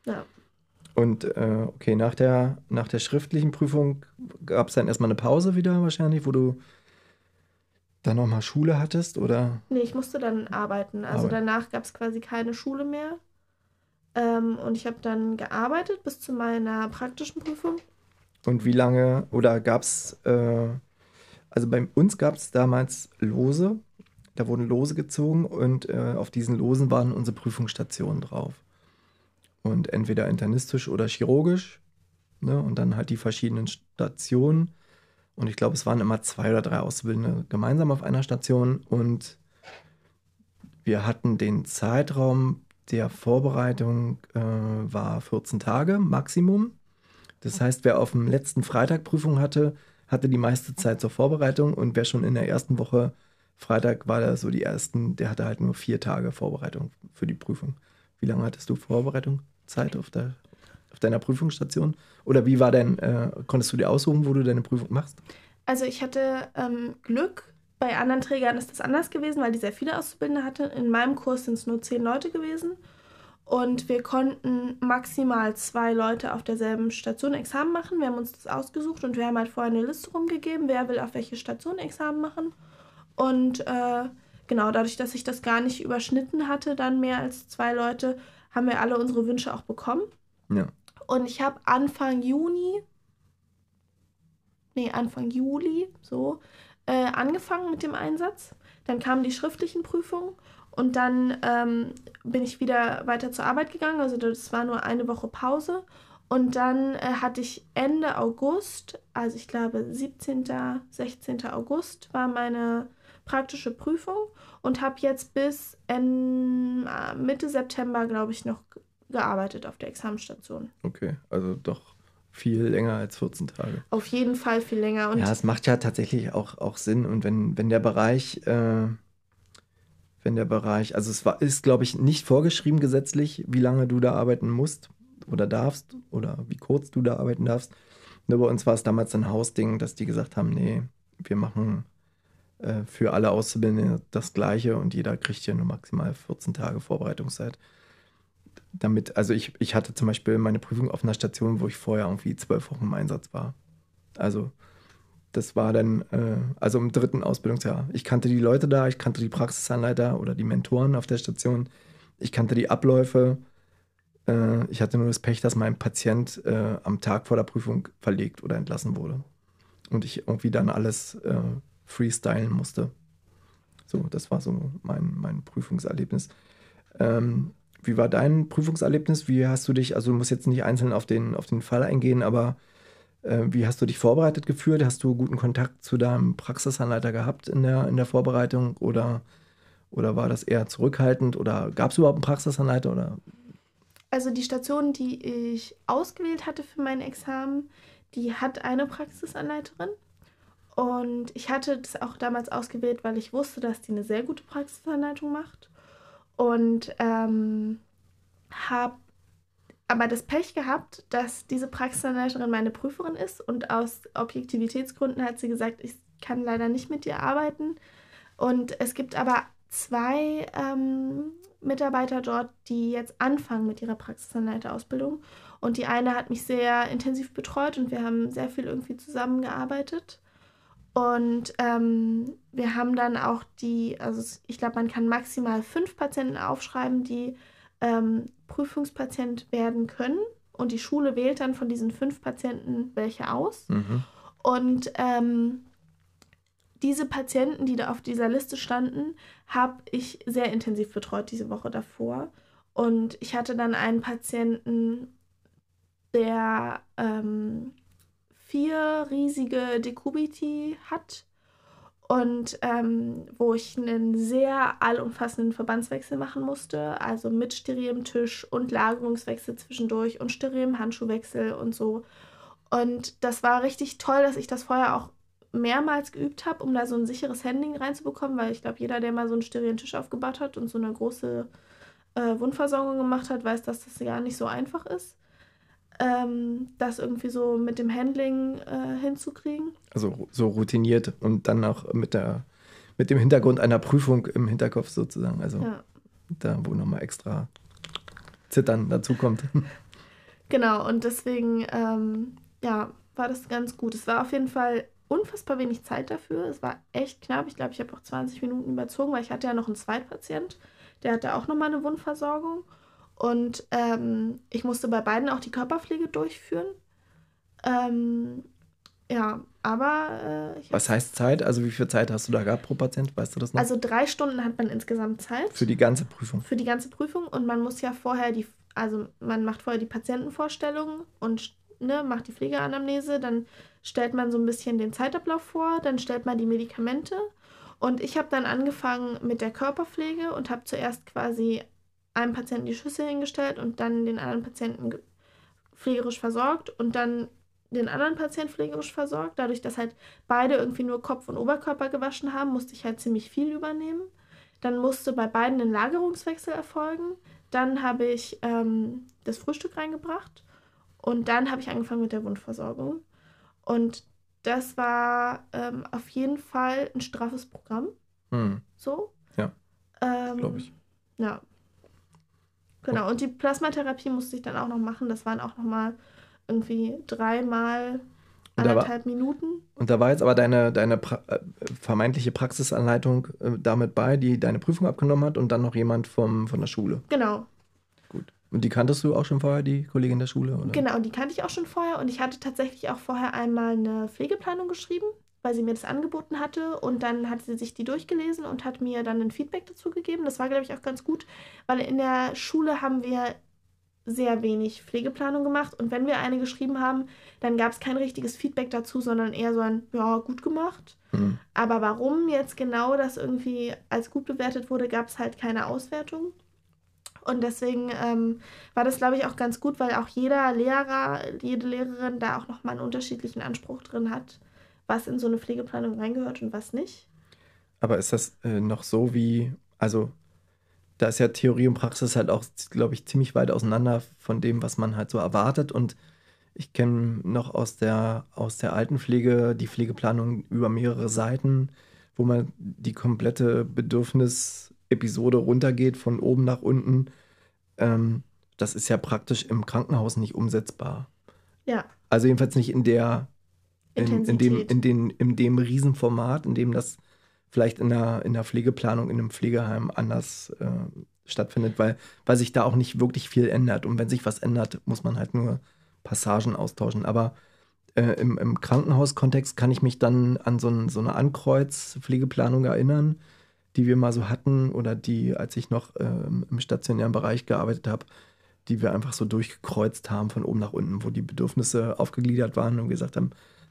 B: Ja.
A: Und äh, okay, nach der, nach der schriftlichen Prüfung gab es dann erstmal eine Pause wieder wahrscheinlich, wo du dann nochmal Schule hattest, oder?
B: Nee, ich musste dann arbeiten. Also Arbeit. danach gab es quasi keine Schule mehr. Ähm, und ich habe dann gearbeitet bis zu meiner praktischen Prüfung.
A: Und wie lange, oder gab es, äh, also bei uns gab es damals Lose, da wurden Lose gezogen und äh, auf diesen Losen waren unsere Prüfungsstationen drauf. Und entweder internistisch oder chirurgisch. Ne? Und dann halt die verschiedenen Stationen. Und ich glaube, es waren immer zwei oder drei Auszubildende gemeinsam auf einer Station. Und wir hatten den Zeitraum der Vorbereitung äh, war 14 Tage Maximum. Das heißt, wer auf dem letzten Freitag Prüfung hatte, hatte die meiste Zeit zur Vorbereitung und wer schon in der ersten Woche Freitag war da so die ersten, der hatte halt nur vier Tage Vorbereitung für die Prüfung. Wie lange hattest du Vorbereitung Zeit auf, der, auf deiner Prüfungsstation? Oder wie war denn, äh, konntest du dir aussuchen, wo du deine Prüfung machst?
B: Also ich hatte ähm, Glück, bei anderen Trägern ist das anders gewesen, weil die sehr viele Auszubildende hatten. In meinem Kurs sind es nur zehn Leute gewesen. Und wir konnten maximal zwei Leute auf derselben Station Examen machen. Wir haben uns das ausgesucht und wir haben halt vorher eine Liste rumgegeben, wer will auf welche Station Examen machen. Und äh, genau, dadurch, dass ich das gar nicht überschnitten hatte, dann mehr als zwei Leute, haben wir alle unsere Wünsche auch bekommen.
A: Ja.
B: Und ich habe Anfang Juni, nee, Anfang Juli, so, äh, angefangen mit dem Einsatz. Dann kamen die schriftlichen Prüfungen und dann ähm, bin ich wieder weiter zur Arbeit gegangen. Also das war nur eine Woche Pause. Und dann äh, hatte ich Ende August, also ich glaube 17., 16. August war meine praktische Prüfung und habe jetzt bis in, Mitte September, glaube ich, noch gearbeitet auf der Examenstation.
A: Okay, also doch viel länger als 14 Tage.
B: Auf jeden Fall viel länger.
A: Und ja, es macht ja tatsächlich auch, auch Sinn. Und wenn, wenn der Bereich, äh, wenn der Bereich, also es war, ist, glaube ich, nicht vorgeschrieben gesetzlich, wie lange du da arbeiten musst oder darfst oder wie kurz du da arbeiten darfst. Nur bei uns war es damals ein Hausding, dass die gesagt haben, nee, wir machen äh, für alle Auszubildenden das Gleiche und jeder kriegt hier nur maximal 14 Tage Vorbereitungszeit. Damit, also ich, ich hatte zum Beispiel meine Prüfung auf einer Station, wo ich vorher irgendwie zwölf Wochen im Einsatz war. Also das war dann, äh, also im dritten Ausbildungsjahr. Ich kannte die Leute da, ich kannte die Praxisanleiter oder die Mentoren auf der Station, ich kannte die Abläufe. Äh, ich hatte nur das Pech, dass mein Patient äh, am Tag vor der Prüfung verlegt oder entlassen wurde. Und ich irgendwie dann alles äh, freestylen musste. So, das war so mein, mein Prüfungserlebnis. Ähm, wie war dein Prüfungserlebnis? Wie hast du dich, also du musst jetzt nicht einzeln auf den, auf den Fall eingehen, aber äh, wie hast du dich vorbereitet gefühlt? Hast du guten Kontakt zu deinem Praxisanleiter gehabt in der, in der Vorbereitung oder, oder war das eher zurückhaltend oder gab es überhaupt einen Praxisanleiter oder?
B: Also die Station, die ich ausgewählt hatte für mein Examen, die hat eine Praxisanleiterin. Und ich hatte das auch damals ausgewählt, weil ich wusste, dass die eine sehr gute Praxisanleitung macht. Und ähm, habe aber das Pech gehabt, dass diese Praxisanleiterin meine Prüferin ist. Und aus Objektivitätsgründen hat sie gesagt, ich kann leider nicht mit dir arbeiten. Und es gibt aber zwei ähm, Mitarbeiter dort, die jetzt anfangen mit ihrer Praxisanleiterausbildung. Und die eine hat mich sehr intensiv betreut und wir haben sehr viel irgendwie zusammengearbeitet. Und ähm, wir haben dann auch die, also ich glaube, man kann maximal fünf Patienten aufschreiben, die ähm, Prüfungspatient werden können. Und die Schule wählt dann von diesen fünf Patienten welche aus. Mhm. Und ähm, diese Patienten, die da auf dieser Liste standen, habe ich sehr intensiv betreut diese Woche davor. Und ich hatte dann einen Patienten, der ähm, vier riesige Dekubiti hat und ähm, wo ich einen sehr allumfassenden Verbandswechsel machen musste, also mit sterilem Tisch und Lagerungswechsel zwischendurch und sterilem Handschuhwechsel und so. Und das war richtig toll, dass ich das vorher auch mehrmals geübt habe, um da so ein sicheres Handling reinzubekommen, weil ich glaube, jeder, der mal so einen sterilen Tisch aufgebaut hat und so eine große äh, Wundversorgung gemacht hat, weiß, dass das gar nicht so einfach ist ähm, das irgendwie so mit dem Handling äh, hinzukriegen.
A: Also so routiniert und dann auch mit der mit dem Hintergrund einer Prüfung im Hinterkopf sozusagen. Also ja. da, wo nochmal extra Zittern dazu kommt. [LAUGHS]
B: Genau, und deswegen, ähm, ja, war das ganz gut. Es war auf jeden Fall unfassbar wenig Zeit dafür. Es war echt knapp. Ich glaube, ich habe auch 20 Minuten überzogen, weil ich hatte ja noch einen Zweitpatient. Der hatte auch nochmal eine Wundversorgung. Und ähm, ich musste bei beiden auch die Körperpflege durchführen. Ähm, ja, aber.
A: Äh, Was heißt Zeit? Also, wie viel Zeit hast du da gehabt pro Patient? Weißt du das noch?
B: Also, drei Stunden hat man insgesamt Zeit.
A: Für die ganze Prüfung.
B: Für die ganze Prüfung. Und man muss ja vorher die. Also, man macht vorher die Patientenvorstellung und ne, macht die Pflegeanamnese. Dann stellt man so ein bisschen den Zeitablauf vor. Dann stellt man die Medikamente. Und ich habe dann angefangen mit der Körperpflege und habe zuerst quasi einem Patienten die Schüssel hingestellt und dann den anderen Patienten pflegerisch versorgt und dann den anderen Patienten pflegerisch versorgt. Dadurch, dass halt beide irgendwie nur Kopf und Oberkörper gewaschen haben, musste ich halt ziemlich viel übernehmen. Dann musste bei beiden ein Lagerungswechsel erfolgen. Dann habe ich ähm, das Frühstück reingebracht und dann habe ich angefangen mit der Wundversorgung. Und das war ähm, auf jeden Fall ein straffes Programm. Hm. So.
A: Ja. Ähm, Glaube ich.
B: Ja, Genau, und die Plasmatherapie musste ich dann auch noch machen. Das waren auch nochmal irgendwie dreimal anderthalb war, Minuten.
A: Und da war jetzt aber deine, deine pra äh, vermeintliche Praxisanleitung äh, damit bei, die deine Prüfung abgenommen hat und dann noch jemand vom, von der Schule.
B: Genau.
A: Gut. Und die kanntest du auch schon vorher, die Kollegin der Schule? Oder?
B: Genau, die kannte ich auch schon vorher und ich hatte tatsächlich auch vorher einmal eine Pflegeplanung geschrieben weil sie mir das angeboten hatte und dann hat sie sich die durchgelesen und hat mir dann ein Feedback dazu gegeben. Das war, glaube ich, auch ganz gut, weil in der Schule haben wir sehr wenig Pflegeplanung gemacht. Und wenn wir eine geschrieben haben, dann gab es kein richtiges Feedback dazu, sondern eher so ein, ja, gut gemacht. Mhm. Aber warum jetzt genau das irgendwie als gut bewertet wurde, gab es halt keine Auswertung. Und deswegen ähm, war das, glaube ich, auch ganz gut, weil auch jeder Lehrer, jede Lehrerin da auch nochmal einen unterschiedlichen Anspruch drin hat, was in so eine Pflegeplanung reingehört und was nicht.
A: Aber ist das äh, noch so wie, also da ist ja Theorie und Praxis halt auch, glaube ich, ziemlich weit auseinander von dem, was man halt so erwartet. Und ich kenne noch aus der, aus der Altenpflege die Pflegeplanung über mehrere Seiten, wo man die komplette Bedürfnisepisode runtergeht, von oben nach unten. Ähm, das ist ja praktisch im Krankenhaus nicht umsetzbar.
B: Ja.
A: Also jedenfalls nicht in der, in, in, dem, in, den, in dem Riesenformat, in dem das vielleicht in der, in der Pflegeplanung in einem Pflegeheim anders äh, stattfindet, weil, weil sich da auch nicht wirklich viel ändert. Und wenn sich was ändert, muss man halt nur Passagen austauschen. Aber äh, im, im Krankenhauskontext kann ich mich dann an so, ein, so eine Ankreuz-Pflegeplanung erinnern, die wir mal so hatten oder die, als ich noch äh, im stationären Bereich gearbeitet habe, die wir einfach so durchgekreuzt haben von oben nach unten, wo die Bedürfnisse aufgegliedert waren und gesagt haben,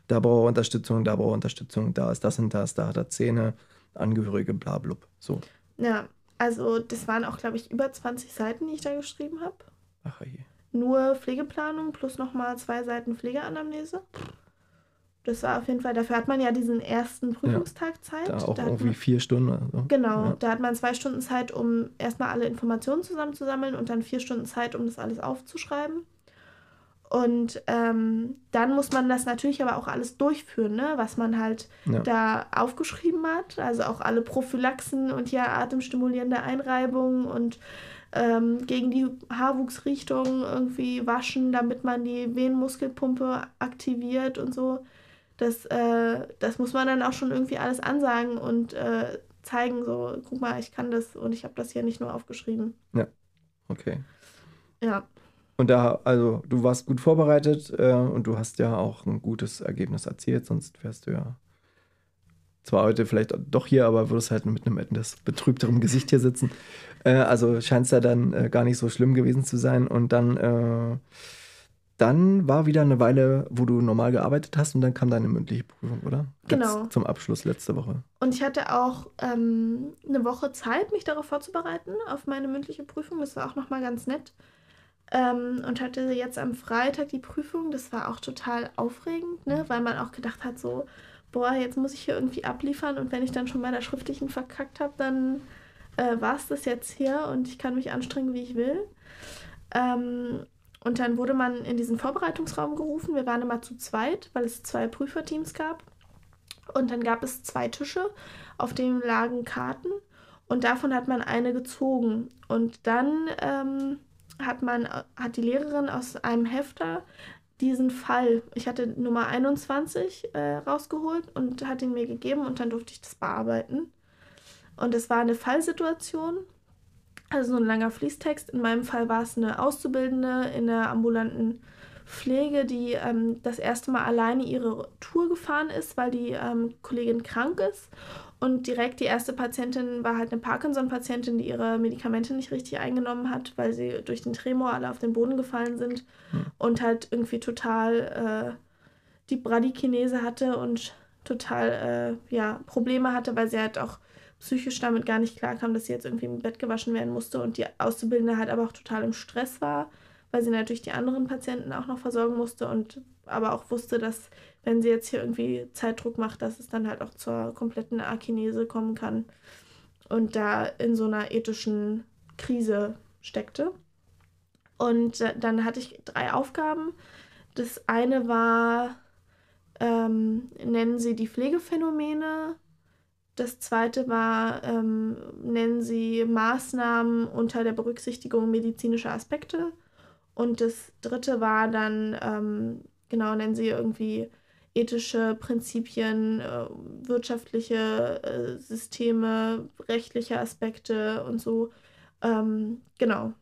A: da braucht er Unterstützung, da braucht er Unterstützung, da ist das und das, da hat er Zähne, Angehörige, bla, blub. So.
B: Ja, also das waren auch, glaube ich, über 20 Seiten, die ich da geschrieben habe.
A: Ach je.
B: Nur Pflegeplanung plus nochmal zwei Seiten Pflegeanamnese. Das war auf jeden Fall, dafür hat man ja diesen ersten Prüfungstag ja, Zeit.
A: Da auch
B: da
A: irgendwie man, vier Stunden. Also.
B: Genau, ja. da hat man zwei Stunden Zeit, um erstmal alle Informationen zusammenzusammeln und dann vier Stunden Zeit, um das alles aufzuschreiben. Und ähm, dann muss man das natürlich aber auch alles durchführen, ne? was man halt ja. da aufgeschrieben hat. Also auch alle Prophylaxen und ja atemstimulierende Einreibungen und ähm, gegen die Haarwuchsrichtung irgendwie waschen, damit man die Venenmuskelpumpe aktiviert und so. Das, äh, das muss man dann auch schon irgendwie alles ansagen und äh, zeigen, so, guck mal, ich kann das und ich habe das hier nicht nur aufgeschrieben.
A: Ja, okay.
B: Ja.
A: Und da, also du warst gut vorbereitet äh, und du hast ja auch ein gutes Ergebnis erzielt, sonst wärst du ja zwar heute vielleicht doch hier, aber würdest halt mit einem etwas betrübterem Gesicht hier sitzen. Äh, also scheint es ja dann äh, gar nicht so schlimm gewesen zu sein. Und dann, äh, dann war wieder eine Weile, wo du normal gearbeitet hast und dann kam deine mündliche Prüfung, oder?
B: Genau.
A: Jetzt zum Abschluss letzte Woche.
B: Und ich hatte auch ähm, eine Woche Zeit, mich darauf vorzubereiten, auf meine mündliche Prüfung. Das war auch nochmal ganz nett. Ähm, und hatte jetzt am Freitag die Prüfung. Das war auch total aufregend, ne? weil man auch gedacht hat, so, boah, jetzt muss ich hier irgendwie abliefern und wenn ich dann schon bei der schriftlichen verkackt habe, dann äh, war es das jetzt hier und ich kann mich anstrengen, wie ich will. Ähm, und dann wurde man in diesen Vorbereitungsraum gerufen. Wir waren immer zu zweit, weil es zwei Prüferteams gab. Und dann gab es zwei Tische, auf denen lagen Karten und davon hat man eine gezogen. Und dann ähm, hat man, hat die Lehrerin aus einem Hefter diesen Fall, ich hatte Nummer 21 äh, rausgeholt und hat ihn mir gegeben und dann durfte ich das bearbeiten. Und es war eine Fallsituation, also so ein langer Fließtext. In meinem Fall war es eine Auszubildende in der ambulanten Pflege, die ähm, das erste Mal alleine ihre Tour gefahren ist, weil die ähm, Kollegin krank ist und direkt die erste Patientin war halt eine Parkinson-Patientin, die ihre Medikamente nicht richtig eingenommen hat, weil sie durch den Tremor alle auf den Boden gefallen sind hm. und halt irgendwie total äh, die Bradykinese hatte und total äh, ja, Probleme hatte, weil sie halt auch psychisch damit gar nicht klarkam, dass sie jetzt irgendwie im Bett gewaschen werden musste und die Auszubildende halt aber auch total im Stress war, weil sie natürlich die anderen Patienten auch noch versorgen musste und aber auch wusste, dass wenn sie jetzt hier irgendwie Zeitdruck macht, dass es dann halt auch zur kompletten Akinese kommen kann und da in so einer ethischen Krise steckte. Und dann hatte ich drei Aufgaben. Das eine war, ähm, nennen Sie die Pflegephänomene. Das zweite war, ähm, nennen Sie Maßnahmen unter der Berücksichtigung medizinischer Aspekte. Und das dritte war dann, ähm, genau, nennen Sie irgendwie ethische Prinzipien, äh, wirtschaftliche äh, Systeme, rechtliche Aspekte und so. Ähm, genau.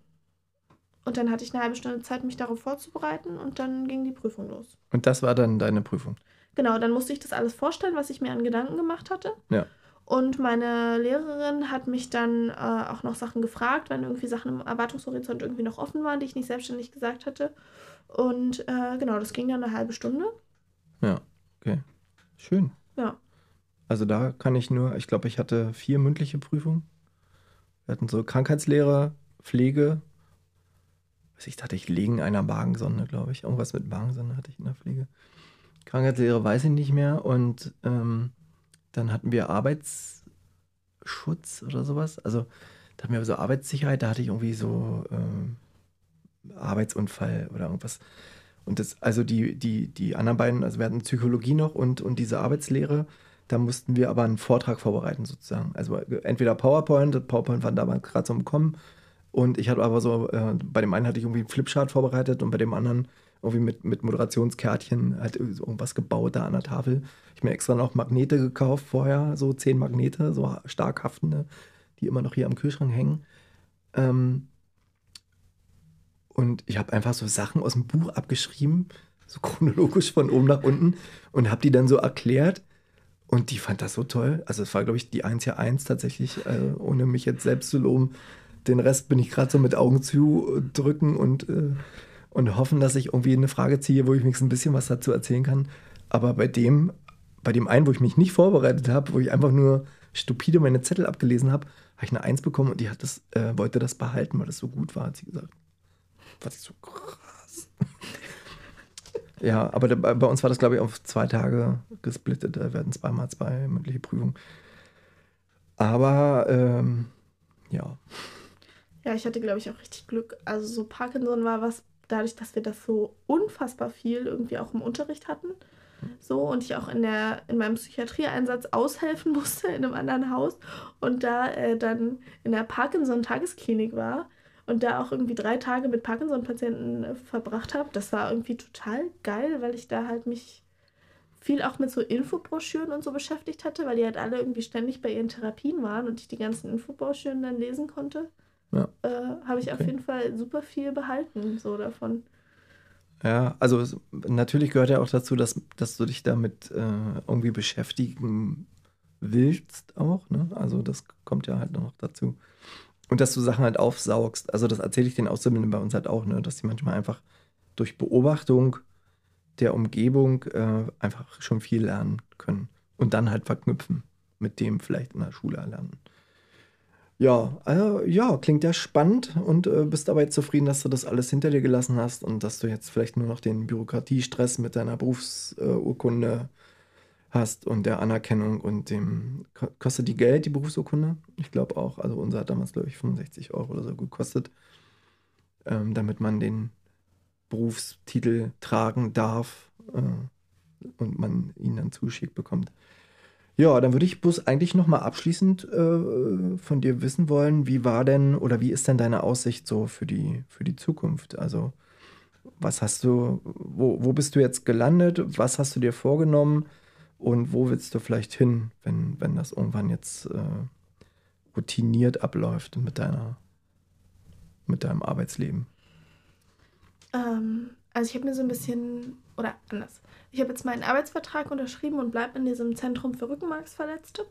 B: Und dann hatte ich eine halbe Stunde Zeit, mich darauf vorzubereiten und dann ging die Prüfung los.
A: Und das war dann deine Prüfung?
B: Genau, dann musste ich das alles vorstellen, was ich mir an Gedanken gemacht hatte.
A: Ja.
B: Und meine Lehrerin hat mich dann äh, auch noch Sachen gefragt, wenn irgendwie Sachen im Erwartungshorizont irgendwie noch offen waren, die ich nicht selbstständig gesagt hatte. Und äh, genau, das ging dann eine halbe Stunde.
A: Ja, okay. Schön.
B: Ja.
A: Also da kann ich nur, ich glaube, ich hatte vier mündliche Prüfungen. Wir hatten so Krankheitslehre, Pflege. Was ich dachte, ich legen einer Magensonde, glaube ich. Irgendwas mit Magensonde hatte ich in der Pflege. Krankheitslehre weiß ich nicht mehr. Und ähm, dann hatten wir Arbeitsschutz oder sowas. Also da hatten wir so Arbeitssicherheit, da hatte ich irgendwie so ähm, Arbeitsunfall oder irgendwas. Und das, also die, die, die anderen beiden, also wir hatten Psychologie noch und, und diese Arbeitslehre, da mussten wir aber einen Vortrag vorbereiten sozusagen. Also entweder PowerPoint, PowerPoint war damals gerade so im Kommen. Und ich hatte aber so, äh, bei dem einen hatte ich irgendwie einen Flipchart vorbereitet und bei dem anderen irgendwie mit, mit Moderationskärtchen halt irgendwas gebaut da an der Tafel. Ich mir extra noch Magnete gekauft vorher, so zehn Magnete, so stark haftende, die immer noch hier am Kühlschrank hängen. Ähm, und ich habe einfach so Sachen aus dem Buch abgeschrieben, so chronologisch von oben nach unten und habe die dann so erklärt. Und die fand das so toll. Also es war, glaube ich, die 1 ja 1 tatsächlich, äh, ohne mich jetzt selbst zu loben. Den Rest bin ich gerade so mit Augen zu drücken und, äh, und hoffen, dass ich irgendwie eine Frage ziehe, wo ich mich ein bisschen was dazu erzählen kann. Aber bei dem, bei dem einen, wo ich mich nicht vorbereitet habe, wo ich einfach nur stupide meine Zettel abgelesen habe, habe ich eine Eins bekommen und die hat das, äh, wollte das behalten, weil das so gut war, hat sie gesagt. Was ich so krass. ja, aber der, bei uns war das, glaube ich, auf zwei Tage gesplittet. Da werden zweimal zwei mündliche Prüfungen. Aber ähm, ja.
B: Ja, ich hatte, glaube ich, auch richtig Glück. Also so Parkinson war was, dadurch, dass wir das so unfassbar viel irgendwie auch im Unterricht hatten. So, und ich auch in, der, in meinem Psychiatrieeinsatz aushelfen [LAUGHS] musste in einem anderen Haus und da äh, dann in der Parkinson-Tagesklinik war, und da auch irgendwie drei Tage mit Parkinson-Patienten äh, verbracht habe. Das war irgendwie total geil, weil ich da halt mich viel auch mit so Infobroschüren und so beschäftigt hatte, weil die halt alle irgendwie ständig bei ihren Therapien waren und ich die ganzen Infobroschüren dann lesen konnte. Ja. Äh, habe ich okay. auf jeden Fall super viel behalten, so davon.
A: Ja, also natürlich gehört ja auch dazu, dass, dass du dich damit äh, irgendwie beschäftigen willst auch. Ne? Also das kommt ja halt noch dazu. Und dass du Sachen halt aufsaugst. Also das erzähle ich den Auszubildenden bei uns halt auch, ne? dass die manchmal einfach durch Beobachtung der Umgebung äh, einfach schon viel lernen können. Und dann halt verknüpfen mit dem vielleicht in der Schule erlernen. Ja, also, ja, klingt ja spannend und äh, bist dabei zufrieden, dass du das alles hinter dir gelassen hast und dass du jetzt vielleicht nur noch den Bürokratiestress mit deiner Berufsurkunde hast und der Anerkennung und dem, kostet die Geld, die Berufsurkunde? Ich glaube auch. Also unser hat damals, glaube ich, 65 Euro oder so gekostet, ähm, damit man den Berufstitel tragen darf äh, und man ihn dann zuschickt bekommt. Ja, dann würde ich bloß eigentlich nochmal abschließend äh, von dir wissen wollen, wie war denn oder wie ist denn deine Aussicht so für die, für die Zukunft? Also, was hast du, wo, wo bist du jetzt gelandet? Was hast du dir vorgenommen? Und wo willst du vielleicht hin, wenn, wenn das irgendwann jetzt äh, routiniert abläuft mit deiner, mit deinem Arbeitsleben?
B: Ähm, also ich habe mir so ein bisschen, oder anders, ich habe jetzt meinen Arbeitsvertrag unterschrieben und bleibe in diesem Zentrum für Rückenmarksverletzte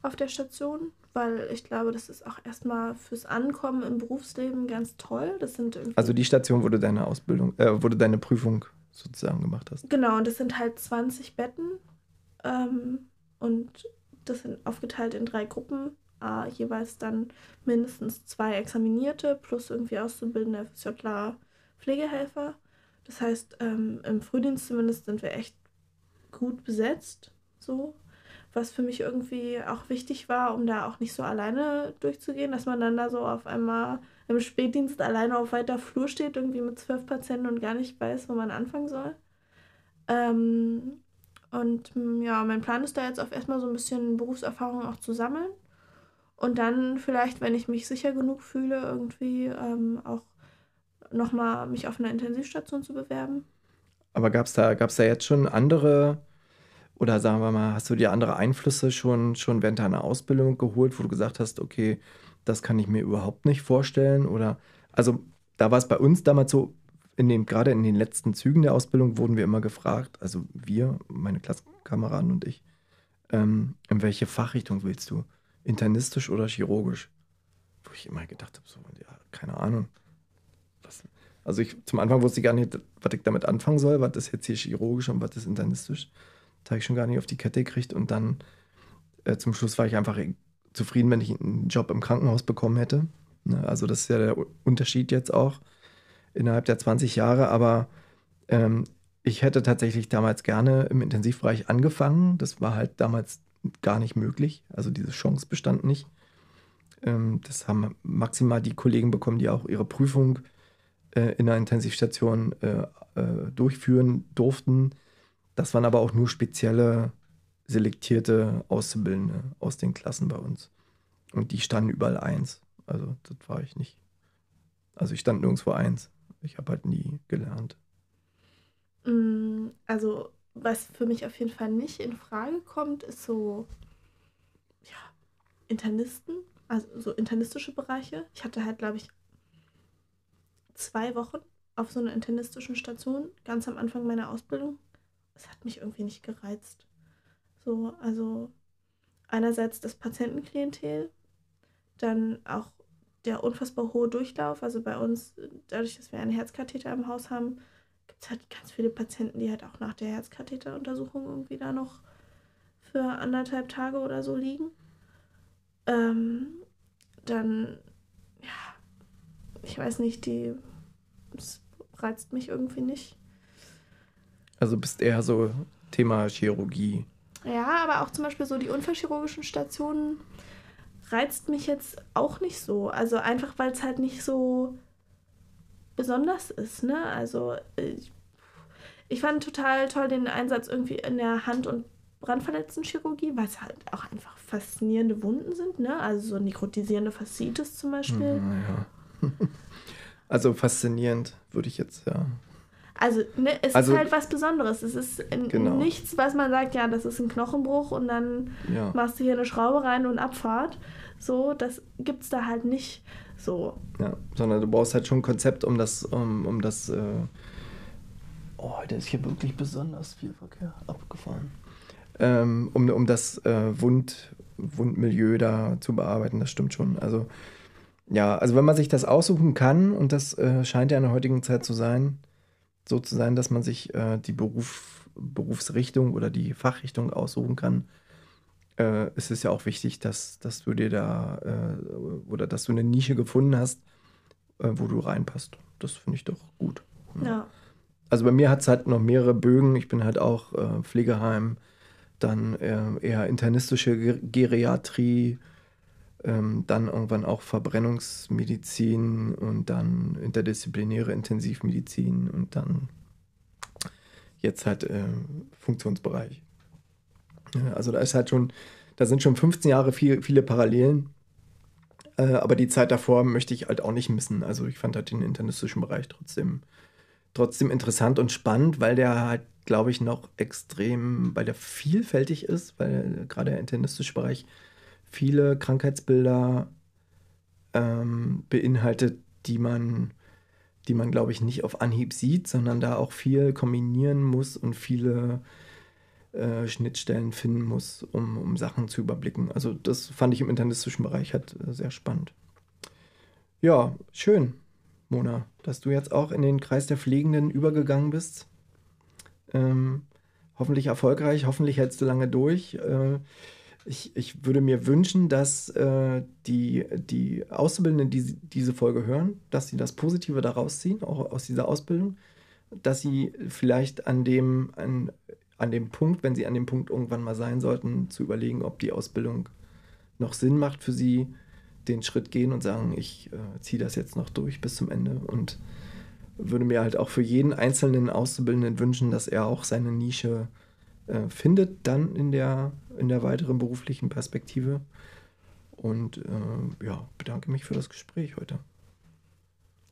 B: auf der Station, weil ich glaube, das ist auch erstmal fürs Ankommen im Berufsleben ganz toll. Das sind
A: also die Station, wo du deine Ausbildung, äh, wo du deine Prüfung sozusagen gemacht hast.
B: Genau, und das sind halt 20 Betten ähm, und das sind aufgeteilt in drei Gruppen. Äh, jeweils dann mindestens zwei Examinierte plus irgendwie auszubildende FSJler Pflegehelfer. Das heißt, ähm, im Frühdienst zumindest sind wir echt gut besetzt. So. Was für mich irgendwie auch wichtig war, um da auch nicht so alleine durchzugehen, dass man dann da so auf einmal im Spätdienst alleine auf weiter Flur steht, irgendwie mit zwölf Patienten und gar nicht weiß, wo man anfangen soll. Ähm, und mm, ja, mein Plan ist da jetzt auf erstmal so ein bisschen Berufserfahrung auch zu sammeln. Und dann vielleicht, wenn ich mich sicher genug fühle, irgendwie ähm, auch nochmal mich auf einer Intensivstation zu bewerben.
A: Aber gab es da, gab's da jetzt schon andere, oder sagen wir mal, hast du dir andere Einflüsse schon, schon während deiner Ausbildung geholt, wo du gesagt hast, okay, das kann ich mir überhaupt nicht vorstellen? Oder, also da war es bei uns damals so, in den, gerade in den letzten Zügen der Ausbildung wurden wir immer gefragt, also wir, meine Klassenkameraden und ich, ähm, in welche Fachrichtung willst du? Internistisch oder chirurgisch? Wo ich immer gedacht habe, so, ja, keine Ahnung. Also ich, zum Anfang wusste ich gar nicht, was ich damit anfangen soll, was ist jetzt hier chirurgisch und was ist internistisch. Das habe ich schon gar nicht auf die Kette gekriegt und dann äh, zum Schluss war ich einfach zufrieden, wenn ich einen Job im Krankenhaus bekommen hätte. Ne? Also das ist ja der Unterschied jetzt auch innerhalb der 20 Jahre, aber ähm, ich hätte tatsächlich damals gerne im Intensivbereich angefangen. Das war halt damals gar nicht möglich. Also diese Chance bestand nicht. Ähm, das haben maximal die Kollegen bekommen, die auch ihre Prüfung äh, in der Intensivstation äh, äh, durchführen durften. Das waren aber auch nur spezielle selektierte Auszubildende aus den Klassen bei uns. Und die standen überall eins. Also das war ich nicht. Also ich stand nirgendwo eins. Ich habe halt nie gelernt.
B: Mm, also was für mich auf jeden Fall nicht in Frage kommt, ist so ja, Internisten, also so internistische Bereiche. Ich hatte halt, glaube ich, zwei Wochen auf so einer internistischen Station, ganz am Anfang meiner Ausbildung. Es hat mich irgendwie nicht gereizt. So, also einerseits das Patientenklientel, dann auch der unfassbar hohe Durchlauf. Also bei uns, dadurch, dass wir einen Herzkatheter im Haus haben, gibt es halt ganz viele Patienten, die halt auch nach der Herzkatheteruntersuchung irgendwie da noch für anderthalb Tage oder so liegen. Ähm, dann, ich weiß nicht, die, reizt mich irgendwie nicht.
A: Also bist eher so Thema Chirurgie.
B: Ja, aber auch zum Beispiel so die unfallchirurgischen Stationen reizt mich jetzt auch nicht so. Also einfach, weil es halt nicht so besonders ist, ne? Also ich, ich fand total toll den Einsatz irgendwie in der Hand- und Brandverletzten-Chirurgie, weil es halt auch einfach faszinierende Wunden sind, ne? Also so nekrotisierende Faszitis zum Beispiel.
A: Ja, [LAUGHS] also faszinierend, würde ich jetzt, ja.
B: Also, ne, es also, ist halt was Besonderes. Es ist genau. nichts, was man sagt, ja, das ist ein Knochenbruch und dann ja. machst du hier eine Schraube rein und Abfahrt. So, das gibt es da halt nicht so.
A: Ja, sondern du brauchst halt schon ein Konzept, um das, um, um das. Äh oh, da ist hier wirklich besonders viel Verkehr abgefahren. Ähm, um, um das äh, Wund, Wundmilieu da zu bearbeiten, das stimmt schon. Also, ja, also wenn man sich das aussuchen kann, und das äh, scheint ja in der heutigen Zeit zu sein, so zu sein, dass man sich äh, die Beruf, Berufsrichtung oder die Fachrichtung aussuchen kann, äh, es ist ja auch wichtig, dass, dass du dir da äh, oder dass du eine Nische gefunden hast, äh, wo du reinpasst. Das finde ich doch gut.
B: Ja. ja.
A: Also bei mir hat es halt noch mehrere Bögen. Ich bin halt auch äh, Pflegeheim, dann eher internistische Geriatrie, ähm, dann irgendwann auch Verbrennungsmedizin und dann interdisziplinäre Intensivmedizin und dann jetzt halt äh, Funktionsbereich. Ja, also da ist halt schon, da sind schon 15 Jahre viel, viele Parallelen. Äh, aber die Zeit davor möchte ich halt auch nicht missen. Also ich fand halt den internistischen Bereich trotzdem, trotzdem interessant und spannend, weil der halt, glaube ich, noch extrem, weil der vielfältig ist, weil gerade der internistische Bereich viele Krankheitsbilder ähm, beinhaltet, die man, die man, glaube ich, nicht auf Anhieb sieht, sondern da auch viel kombinieren muss und viele äh, Schnittstellen finden muss, um, um Sachen zu überblicken. Also das fand ich im internistischen Bereich halt äh, sehr spannend. Ja, schön, Mona, dass du jetzt auch in den Kreis der Pflegenden übergegangen bist. Ähm, hoffentlich erfolgreich, hoffentlich hältst du lange durch. Äh, ich, ich würde mir wünschen, dass äh, die, die Auszubildenden, die diese Folge hören, dass sie das Positive daraus ziehen, auch aus dieser Ausbildung, dass sie vielleicht an dem, an, an dem Punkt, wenn sie an dem Punkt irgendwann mal sein sollten, zu überlegen, ob die Ausbildung noch Sinn macht für sie, den Schritt gehen und sagen, ich äh, ziehe das jetzt noch durch bis zum Ende. Und würde mir halt auch für jeden einzelnen Auszubildenden wünschen, dass er auch seine Nische äh, findet dann in der, in der weiteren beruflichen Perspektive. Und äh, ja, bedanke mich für das Gespräch heute.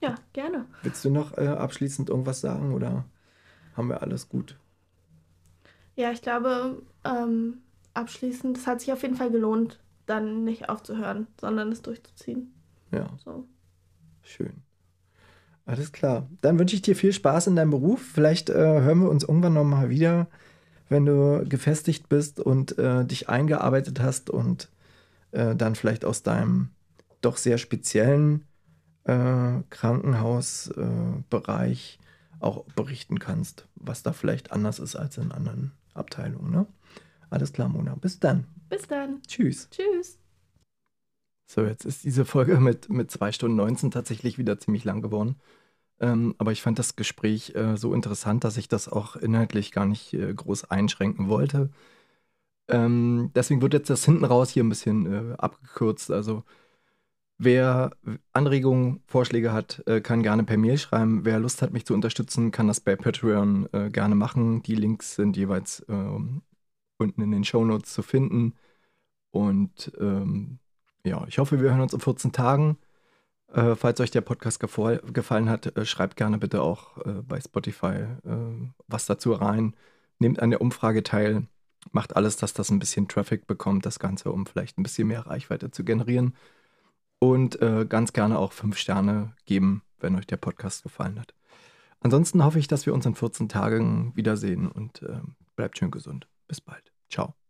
B: Ja, gerne.
A: Willst du noch äh, abschließend irgendwas sagen oder haben wir alles gut?
B: Ja, ich glaube, ähm, abschließend, es hat sich auf jeden Fall gelohnt, dann nicht aufzuhören, sondern es durchzuziehen.
A: Ja. So. Schön. Alles klar. Dann wünsche ich dir viel Spaß in deinem Beruf. Vielleicht äh, hören wir uns irgendwann nochmal wieder wenn du gefestigt bist und äh, dich eingearbeitet hast und äh, dann vielleicht aus deinem doch sehr speziellen äh, Krankenhausbereich auch berichten kannst, was da vielleicht anders ist als in anderen Abteilungen. Ne? Alles klar, Mona. Bis dann.
B: Bis dann.
A: Tschüss.
B: Tschüss.
A: So, jetzt ist diese Folge mit, mit 2 Stunden 19 tatsächlich wieder ziemlich lang geworden. Ähm, aber ich fand das Gespräch äh, so interessant, dass ich das auch inhaltlich gar nicht äh, groß einschränken wollte. Ähm, deswegen wird jetzt das hinten raus hier ein bisschen äh, abgekürzt. Also wer Anregungen, Vorschläge hat, äh, kann gerne per Mail schreiben. Wer Lust hat, mich zu unterstützen, kann das bei Patreon äh, gerne machen. Die Links sind jeweils ähm, unten in den Show Notes zu finden. Und ähm, ja, ich hoffe, wir hören uns in 14 Tagen. Äh, falls euch der Podcast gefallen hat, äh, schreibt gerne bitte auch äh, bei Spotify äh, was dazu rein. Nehmt an der Umfrage teil. Macht alles, dass das ein bisschen Traffic bekommt, das Ganze, um vielleicht ein bisschen mehr Reichweite zu generieren. Und äh, ganz gerne auch fünf Sterne geben, wenn euch der Podcast gefallen hat. Ansonsten hoffe ich, dass wir uns in 14 Tagen wiedersehen und äh, bleibt schön gesund. Bis bald. Ciao.